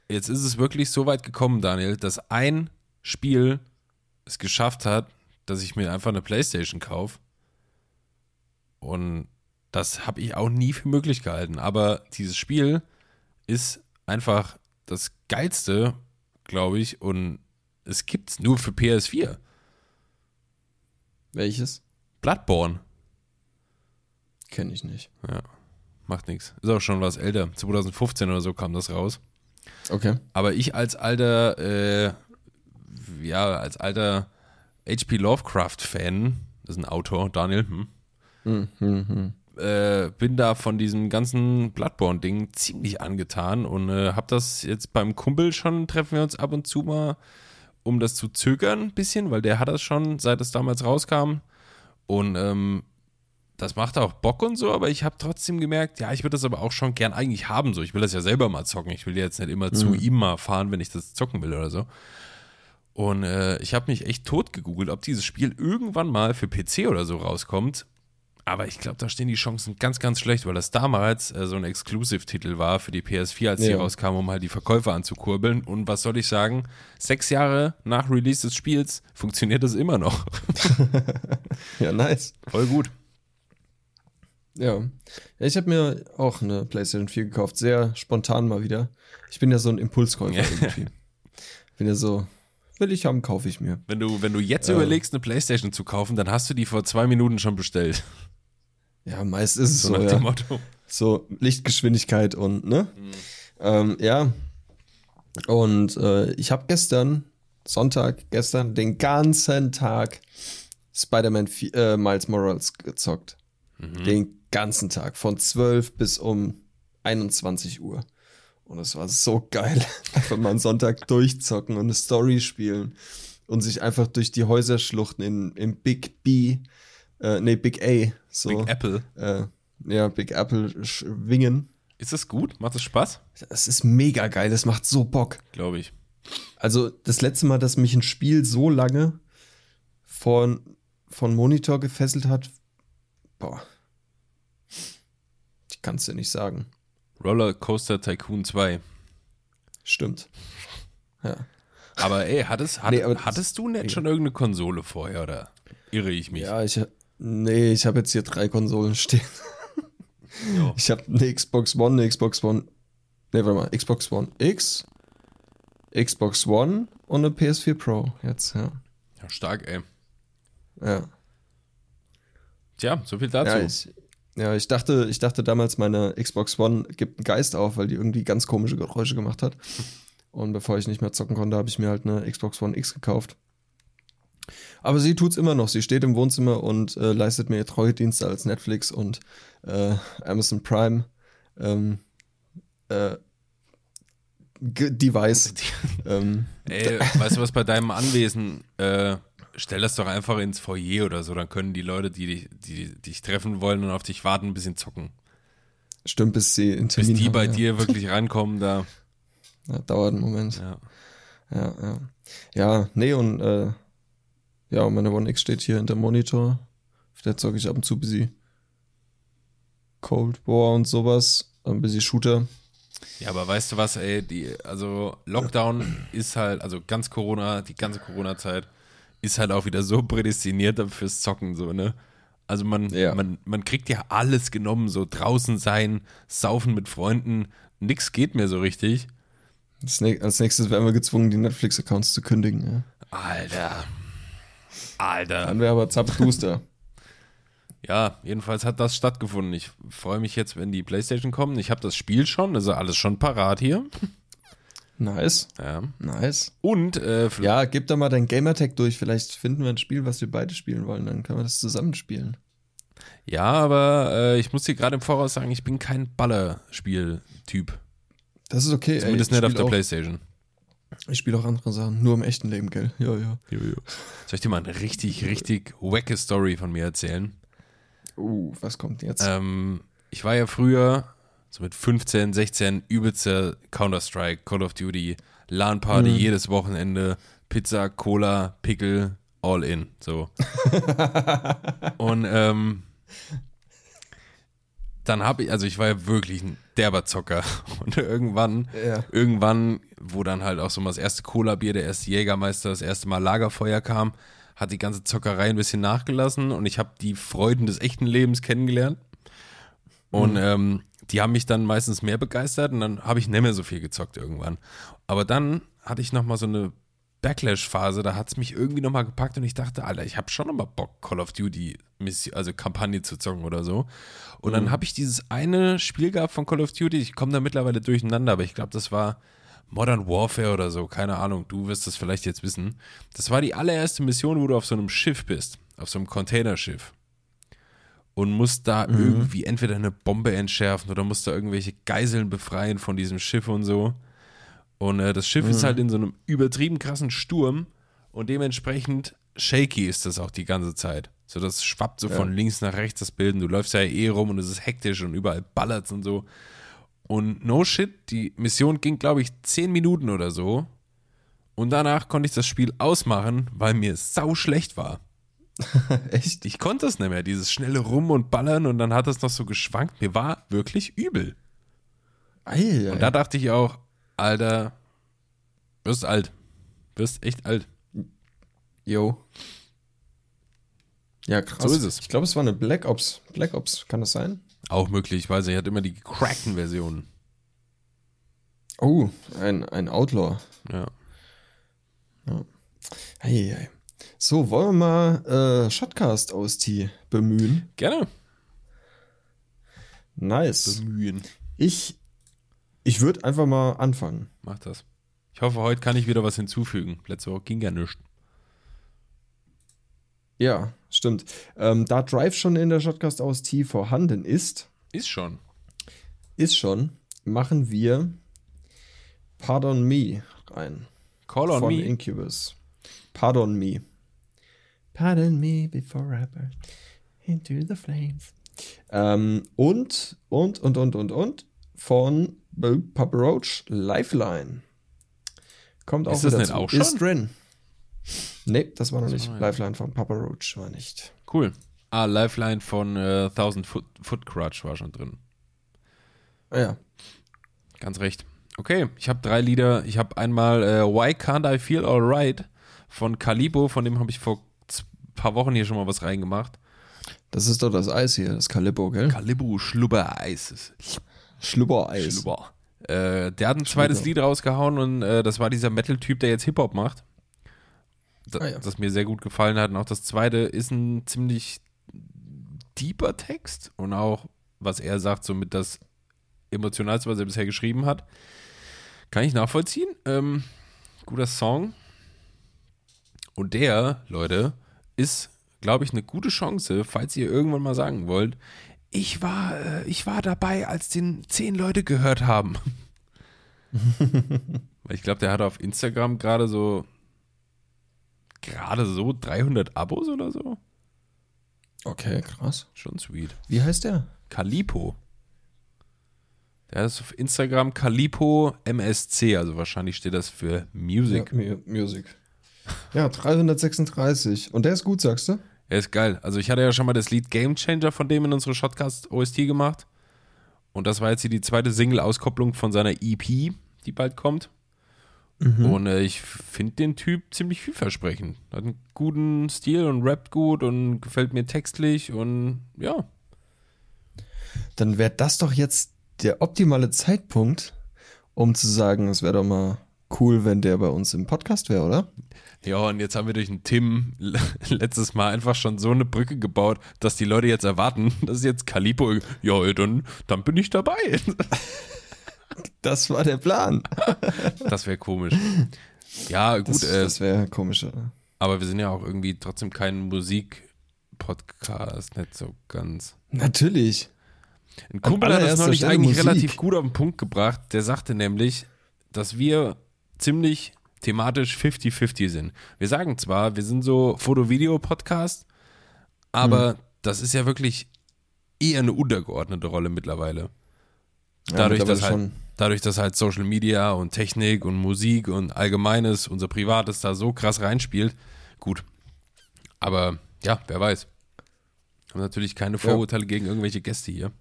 jetzt ist es wirklich so weit gekommen, Daniel, dass ein Spiel es geschafft hat, dass ich mir einfach eine Playstation kaufe. Und das habe ich auch nie für möglich gehalten. Aber dieses Spiel ist einfach das geilste, glaube ich, und es gibt's nur für PS4. Welches? Bloodborne. Kenne ich nicht. Ja, macht nichts. Ist auch schon was älter. 2015 oder so kam das raus. Okay. Aber ich als alter, äh, ja, als alter H.P. Lovecraft-Fan, das ist ein Autor, Daniel, hm? Hm, hm, hm. Äh, bin da von diesem ganzen Bloodborne-Ding ziemlich angetan und äh, hab das jetzt beim Kumpel schon, treffen wir uns ab und zu mal, um das zu zögern ein bisschen, weil der hat das schon, seit es damals rauskam. Und ähm, das macht auch Bock und so, aber ich habe trotzdem gemerkt, ja, ich würde das aber auch schon gern eigentlich haben. So, ich will das ja selber mal zocken. Ich will jetzt nicht immer zu ihm mal fahren, wenn ich das zocken will oder so. Und äh, ich habe mich echt tot gegoogelt, ob dieses Spiel irgendwann mal für PC oder so rauskommt. Aber ich glaube, da stehen die Chancen ganz, ganz schlecht, weil das damals äh, so ein Exclusive-Titel war für die PS4, als die Ja. rauskam, um halt die Verkäufer anzukurbeln. Und was soll ich sagen? Sechs Jahre nach Release des Spiels funktioniert das immer noch. Ja, nice. Voll gut. Ja. ich habe mir auch eine PlayStation 4 gekauft, sehr spontan mal wieder. Ich bin ja so ein Impulskäufer Ja. irgendwie. Bin ja so, will ich haben, kaufe ich mir. Wenn du, wenn du jetzt Ja. überlegst, eine Playstation zu kaufen, dann hast du die vor zwei Minuten schon bestellt. Ja, meist ist es So so, nach ja. dem Motto. so Lichtgeschwindigkeit und ne? Ähm, ja. Und äh, ich habe gestern, Sonntag, gestern, den ganzen Tag Spider-Man äh, Miles Morales gezockt. Den ganzen Tag, von 12 bis um 21 Uhr. Und es war so geil. Einfach mal einen Sonntag durchzocken und eine Story spielen und sich einfach durch die Häuser schluchten in, in Big B, äh, nee, Big A, so. Big Apple. äh, ja, Big Apple schwingen. Ist das gut? Macht das Spaß? Das ist mega geil, das macht so Bock. Glaube ich. Also das letzte Mal, dass mich ein Spiel so lange von, von Monitor gefesselt hat, boah. Ich kann es dir nicht sagen. Roller Coaster Tycoon 2. Stimmt. Ja. Aber ey, hattest, hat, Nee, aber hattest du nicht schon irgendeine Konsole vorher oder irre ich mich? Ja, ich nee, ich habe jetzt hier drei Konsolen stehen. Jo. Ich habe eine Xbox One, eine Xbox One. Nee, warte mal, Xbox One X, Xbox One und eine PS4 Pro jetzt, ja. Ja, stark, ey. Ja. Tja, so viel dazu. Ja, ich, ja, ich dachte, ich dachte damals, meine Xbox One gibt einen Geist auf, weil die irgendwie ganz komische Geräusche gemacht hat. Und bevor ich nicht mehr zocken konnte, habe ich mir halt eine Xbox One X gekauft. Aber sie tut's immer noch. Sie steht im Wohnzimmer und äh, leistet mir Treuedienste als Netflix und äh, Amazon Prime ähm, äh, Device. ähm, Ey, weißt du was bei deinem Anwesen? Äh, stell das doch einfach ins Foyer oder so, dann können die Leute, die dich, die, die dich treffen wollen und auf dich warten, ein bisschen zocken. stimmt, bis sie in Bis Termin die haben, bei ja. dir wirklich rankommen, da. Ja, dauert einen Moment. Ja. Ja, ja. Ja, nee, und ja, meine One X steht hier hinter dem Monitor. Der zocke ich ab und zu busy Cold War und sowas. Ein busy Shooter. Ja, aber weißt du was, ey, die, also Lockdown ist halt, also ganz Corona, die ganze Corona-Zeit ist halt auch wieder so prädestiniert fürs Zocken, so, ne? Also man, Ja. man, man kriegt ja alles genommen, so draußen sein, saufen mit Freunden, nix geht mehr so richtig. Als nächstes werden wir gezwungen, die Netflix-Accounts zu kündigen. Ja. Alter. Alter. Dann wäre aber Zappenduster. Ja, jedenfalls hat das stattgefunden. Ich freue mich jetzt, wenn die Playstation kommen. Ich habe das Spiel schon, also alles schon parat hier. nice, Ja. nice. Und, äh, Ja, gib da mal dein Gamertag durch. Vielleicht finden wir ein Spiel, was wir beide spielen wollen. Dann können wir das zusammen spielen. Ja, aber äh, ich muss dir gerade im Voraus sagen, ich bin kein Ballerspiel-Typ. Das ist okay. Zumindest ey, ich nicht auf der auch, Playstation. Ich spiele auch andere Sachen. Nur im echten Leben, gell? Ja, ja. Soll ich dir mal eine richtig, richtig wacke Story von mir erzählen? Uh, was kommt jetzt? Ähm, ich war ja früher, so mit 15, 16, übelster Counter-Strike, Call of Duty, LAN-Party jedes Wochenende, Pizza, Cola, Pickel, all in, so. Und ähm, dann habe ich, also ich war ja wirklich ein derber Zocker und irgendwann, Ja. irgendwann, wo dann halt auch so mal das erste Cola-Bier, der erste Jägermeister, das erste Mal Lagerfeuer kam, hat die ganze Zockerei ein bisschen nachgelassen und ich habe die Freuden des echten Lebens kennengelernt. Und ähm, die haben mich dann meistens mehr begeistert und dann habe ich nicht mehr so viel gezockt irgendwann. Aber dann hatte ich nochmal so eine Backlash-Phase, da hat es mich irgendwie nochmal gepackt und ich dachte, Alter, ich habe schon nochmal Bock, Call of Duty, also Kampagne zu zocken oder so. Und dann habe ich dieses eine Spiel gehabt von Call of Duty, ich komme da mittlerweile durcheinander, aber ich glaube, das war Modern Warfare oder so, keine Ahnung, du wirst das vielleicht jetzt wissen. Das war die allererste Mission, wo du auf so einem Schiff bist, auf so einem Containerschiff. Und musst da mhm. irgendwie entweder eine Bombe entschärfen oder musst da irgendwelche Geiseln befreien von diesem Schiff und so. Und äh, das Schiff mhm. ist halt in so einem übertrieben krassen Sturm und dementsprechend shaky ist das auch die ganze Zeit. So, das schwappt so ja. von links nach rechts das Bild. Und du läufst ja eh rum und es ist hektisch und überall ballert's und so. Und no shit, die Mission ging, glaube ich, zehn Minuten oder so. Und danach konnte ich das Spiel ausmachen, weil mir sau schlecht war. Echt? Ich konnte es nicht mehr, dieses schnelle Rum und Ballern und dann hat es noch so geschwankt. Mir war wirklich übel. Ei, ei. Und da dachte ich auch, Alter, wirst alt. Wirst echt alt. Jo. Ja, krass. So ist es. Ich glaube, es war eine Black Ops. Black Ops, kann das sein? Auch möglich, nicht, er hat immer die gecrackten Versionen. Oh, ein, ein Outlaw. Ja. ja. Hey, hey. So, wollen wir mal äh, Shotcast aus T bemühen? Gerne. Nice. Bemühen. Ich, ich würde einfach mal anfangen. Mach das. Ich hoffe, heute kann ich wieder was hinzufügen. Letzte Woche ging ja nichts. Ja, stimmt. Ähm, da Drive schon in der Shotcast aus T vorhanden ist. Ist schon. Ist schon. Machen wir Pardon Me rein. Call on von Me. Incubus. Pardon Me. Pardon me before I burn into the flames. Ähm, und, und, und, und, und, und von Papa Roach Lifeline. Kommt auch ist das nicht auch schon? Ist drin. Nee, das war noch das nicht. War Lifeline von Papa Roach war nicht. Cool. Ah, Lifeline von äh, Thousand Foot, Foot Crutch war schon drin. Ah, ja. Ganz recht. Okay, ich habe drei Lieder. Ich habe einmal äh, Why Can't I Feel Alright von Calibo, von dem habe ich vor ein paar Wochen hier schon mal was reingemacht. Das ist doch das Eis hier, das Calibo, gell? Calibo Schlubbereis. Schlubbereis. Schlubber. Äh, der hat ein zweites Schlubber. Lied rausgehauen und äh, das war dieser Metal-Typ, der jetzt Hip-Hop macht das, ah, ja. das mir sehr gut gefallen hat. Und auch das zweite ist ein ziemlich deeper Text und auch, was er sagt, somit das emotionalste, was er bisher geschrieben hat. Kann ich nachvollziehen. Ähm, guter Song. Und der, Leute, ist, glaube ich, eine gute Chance, falls ihr irgendwann mal sagen wollt, ich war, äh, ich war dabei, als den zehn Leute gehört haben. Ich glaube, der hat auf Instagram gerade so gerade so 300 Abos oder so. Okay, krass. Schon sweet. Wie heißt der? Kalipo. Der ist auf Instagram Kalipo MSC, also wahrscheinlich steht das für Music. Ja, Music. Ja, 336. Und der ist gut, sagst du? Er ist geil. Also ich hatte ja schon mal das Lied Game Changer von dem in unsere Shotcast OST gemacht. Und das war jetzt hier die zweite Single-Auskopplung von seiner EP, die bald kommt. Mhm. Und äh, ich finde den Typ ziemlich vielversprechend. Hat einen guten Stil und rappt gut und gefällt mir textlich und ja. Dann wäre das doch jetzt der optimale Zeitpunkt, um zu sagen, es wäre doch mal cool, wenn der bei uns im Podcast wäre, oder? Ja, und jetzt haben wir durch den Tim letztes Mal einfach schon so eine Brücke gebaut, dass die Leute jetzt erwarten, dass jetzt Kalipo, ja, dann, dann bin ich dabei. Das war der Plan. das wäre komisch. Ja, gut. Das, äh, das wäre komisch. Aber wir sind ja auch irgendwie trotzdem kein Musik-Podcast, nicht so ganz. Natürlich. Ein Kumpel hat das neulich eigentlich Musik. relativ gut auf den Punkt gebracht. Der sagte nämlich, dass wir ziemlich thematisch 50-50 sind. Wir sagen zwar, wir sind so Foto-Video-Podcast, aber hm. das ist ja wirklich eher eine untergeordnete Rolle mittlerweile. Dadurch, ja, dass halt, dadurch, dass halt Social Media und Technik und Musik und Allgemeines, unser Privates da so krass reinspielt, gut. Aber ja, wer weiß. Haben natürlich keine Vorurteile ja. gegen irgendwelche Gäste hier.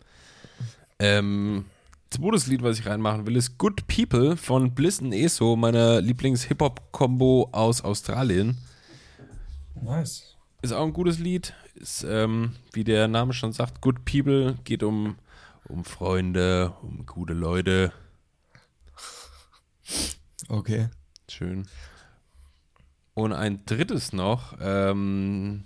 Ähm, zweites Lied, was ich reinmachen will, ist Good People von Bliss und ESO, meiner Lieblings-Hip-Hop-Kombo aus Australien. Nice. Ist auch ein gutes Lied. Ist, ähm, wie der Name schon sagt, Good People geht um um Freunde, um gute Leute. Okay. Schön. Und ein drittes noch, ähm,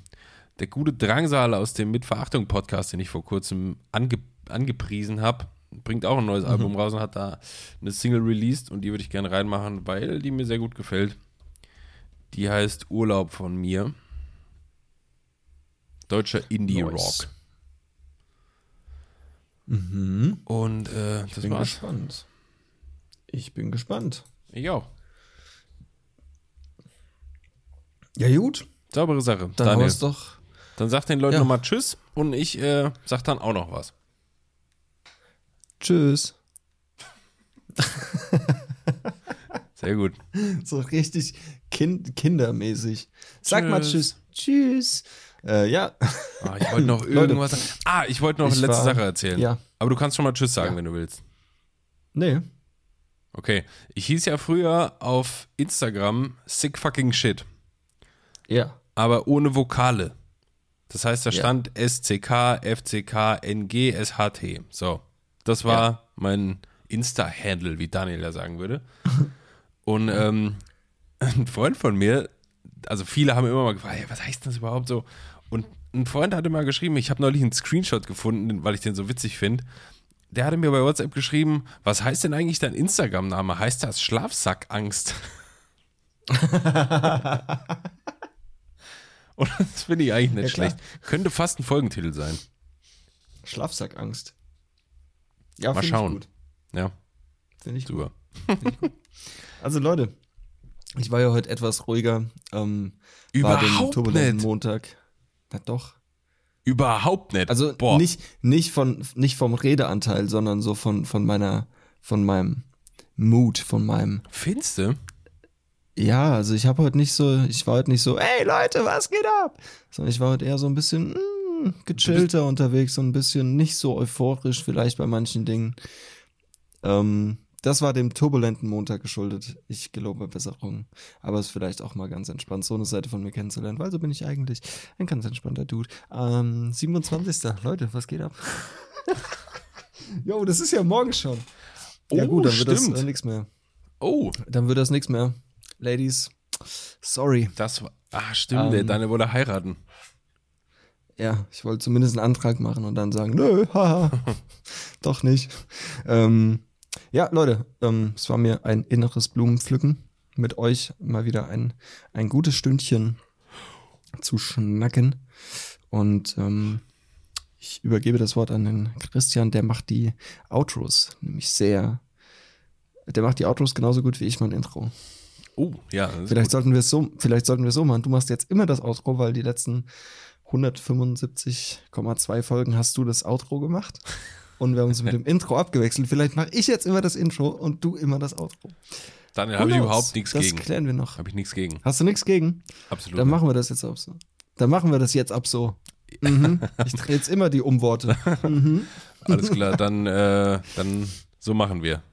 der gute Drangsal aus dem Mitverachtung-Podcast, den ich vor kurzem ange angepriesen habe. Bringt auch ein neues Album raus und hat da eine Single released und die würde ich gerne reinmachen, weil die mir sehr gut gefällt. Die heißt Urlaub von mir. Deutscher Indie-Rock. Nice. Mhm. Und äh, das bin war's. gespannt. Ich bin gespannt. Ich auch. Ja, gut. Saubere Sache. Dann Daniel, doch. dann sag den Leuten Ja. nochmal Tschüss und ich äh, sag dann auch noch was. Tschüss. Sehr gut. So richtig kind, kindermäßig. Sag mal Tschüss. Tschüss. Tschüss. Äh, ja. Ah, ich wollte noch Leute. irgendwas sagen. Ah, ich wollte noch eine letzte war- Sache erzählen. Ja. Aber du kannst schon mal Tschüss sagen, Ja. wenn du willst. Nee. Okay. Ich hieß ja früher auf Instagram sick fucking shit, Ja. aber ohne Vokale. Das heißt, da Ja. stand SCK, FCK, NG, SHT. So. Das war Ja. mein Insta-Handle, wie Daniel ja sagen würde. Und ähm, ein Freund von mir, also viele haben immer mal gefragt, hey, was heißt das überhaupt so? Und ein Freund hatte mal geschrieben, ich habe neulich einen Screenshot gefunden, weil ich den so witzig finde. Der hatte mir bei WhatsApp geschrieben, was heißt denn eigentlich dein Instagram-Name? Heißt das Schlafsackangst? Und das finde ich eigentlich nicht Ja, schlecht. Könnte fast ein Folgentitel sein. Schlafsackangst. Ja, Mal find schauen. Ich gut. Ja, Finde ich gut. super. Also Leute, ich war ja heute etwas ruhiger. Ähm, war den Überhaupt turbulenten nicht. Montag. Na doch. Überhaupt nicht. Also Boah. nicht, nicht, von, nicht vom Redeanteil, sondern so von, von meiner, von meinem Mut, von meinem. Findest du? Ja, also ich habe heute nicht so, ich war heute nicht so, ey Leute, was geht ab? Sondern ich war heute eher so ein bisschen gechillter unterwegs, so ein bisschen nicht so euphorisch vielleicht bei manchen Dingen. Ähm, das war dem turbulenten Montag geschuldet. Ich gelobe Besserung. Aber es ist vielleicht auch mal ganz entspannt, so eine Seite von mir kennenzulernen, weil so bin ich eigentlich ein ganz entspannter Dude. Ähm, 27. Leute, was geht ab? Jo, das ist ja morgen schon. ja Oh, gut, dann wird stimmt. das äh, nichts mehr. Oh, Dann wird das nichts mehr. Ladies, sorry. das war. Ah, stimmt, Ähm. Daniel wollte heiraten. Ja, ich wollte zumindest einen Antrag machen und dann sagen, nö, haha, doch nicht. Ähm, ja, Leute, ähm, es war mir ein inneres Blumenpflücken, mit euch mal wieder ein, ein gutes Stündchen zu schnacken. Und ähm, ich übergebe das Wort an den Christian, der macht die Outros, nämlich sehr. Der macht die Outros genauso gut wie ich mein Intro. Oh, ja. Vielleicht gut. sollten wir es so, vielleicht sollten wir es so machen. Du machst jetzt immer das Outro, weil die letzten 175,2 Folgen hast du das Outro gemacht. Und wir haben uns mit dem Intro abgewechselt. Vielleicht mache ich jetzt immer das Intro und du immer das Outro. Daniel, habe ich überhaupt nichts das gegen. klären wir noch. Habe ich nichts gegen. Hast du nichts gegen? Absolut. Dann machen wir das jetzt ab so. Dann machen wir das jetzt ab so. Mhm. Ich drehe jetzt immer die Umworte. Mhm. Alles klar, dann, äh, dann so machen wir.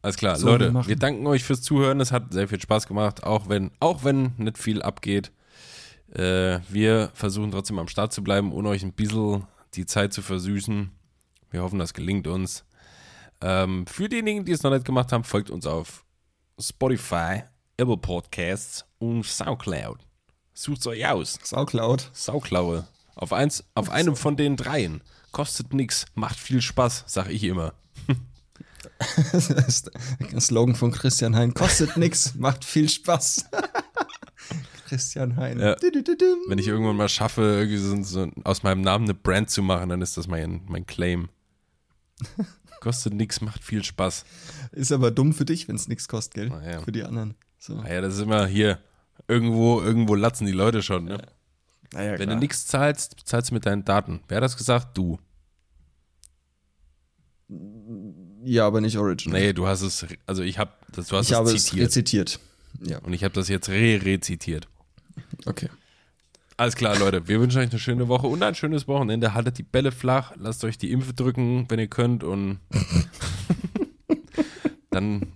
Alles klar, So Leute, machen. wir danken euch fürs Zuhören. Es hat sehr viel Spaß gemacht, auch wenn, auch wenn nicht viel abgeht. Äh, wir versuchen trotzdem am Start zu bleiben, ohne euch ein bisschen die Zeit zu versüßen. Wir hoffen, das gelingt uns. Ähm, für diejenigen, die es noch nicht gemacht haben, folgt uns auf Spotify, Apple Podcasts und Soundcloud. Sucht's euch aus. Sauklaut. Sauklaue. Auf eins, auf einem von den dreien. Kostet nix, macht viel Spaß, sag ich immer. Das ist der Slogan von Christian Hein. Kostet nix, macht viel Spaß. Christian Hein. Ja. Wenn ich irgendwann mal schaffe, irgendwie so, so aus meinem Namen eine Brand zu machen, dann ist das mein, mein Claim. Kostet nix, macht viel Spaß. Ist aber dumm für dich, wenn es nichts kostet, gell? Ja. Für die anderen. So. Naja, das ist immer hier. Irgendwo, irgendwo latzen die Leute schon, ne? Naja, Wenn du nichts zahlst, zahlst du mit deinen Daten. Wer hat das gesagt? Du. Ja, aber nicht Original. Nee, du hast es, also ich hab, das, du hast ich habe es es zitiert. rezitiert. Ja, Und ich habe das jetzt re-rezitiert. Okay. Alles klar, Leute. Wir wünschen euch eine schöne Woche und ein schönes Wochenende. Haltet die Bälle flach, lasst euch die Impfe drücken, wenn ihr könnt und dann,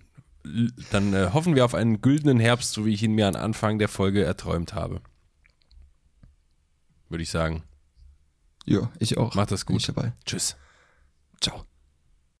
dann äh, hoffen wir auf einen güldenen Herbst, so wie ich ihn mir am Anfang der Folge erträumt habe. Würde ich sagen. Ja, ich auch. Macht das gut. Ich dabei. Tschüss. Ciao.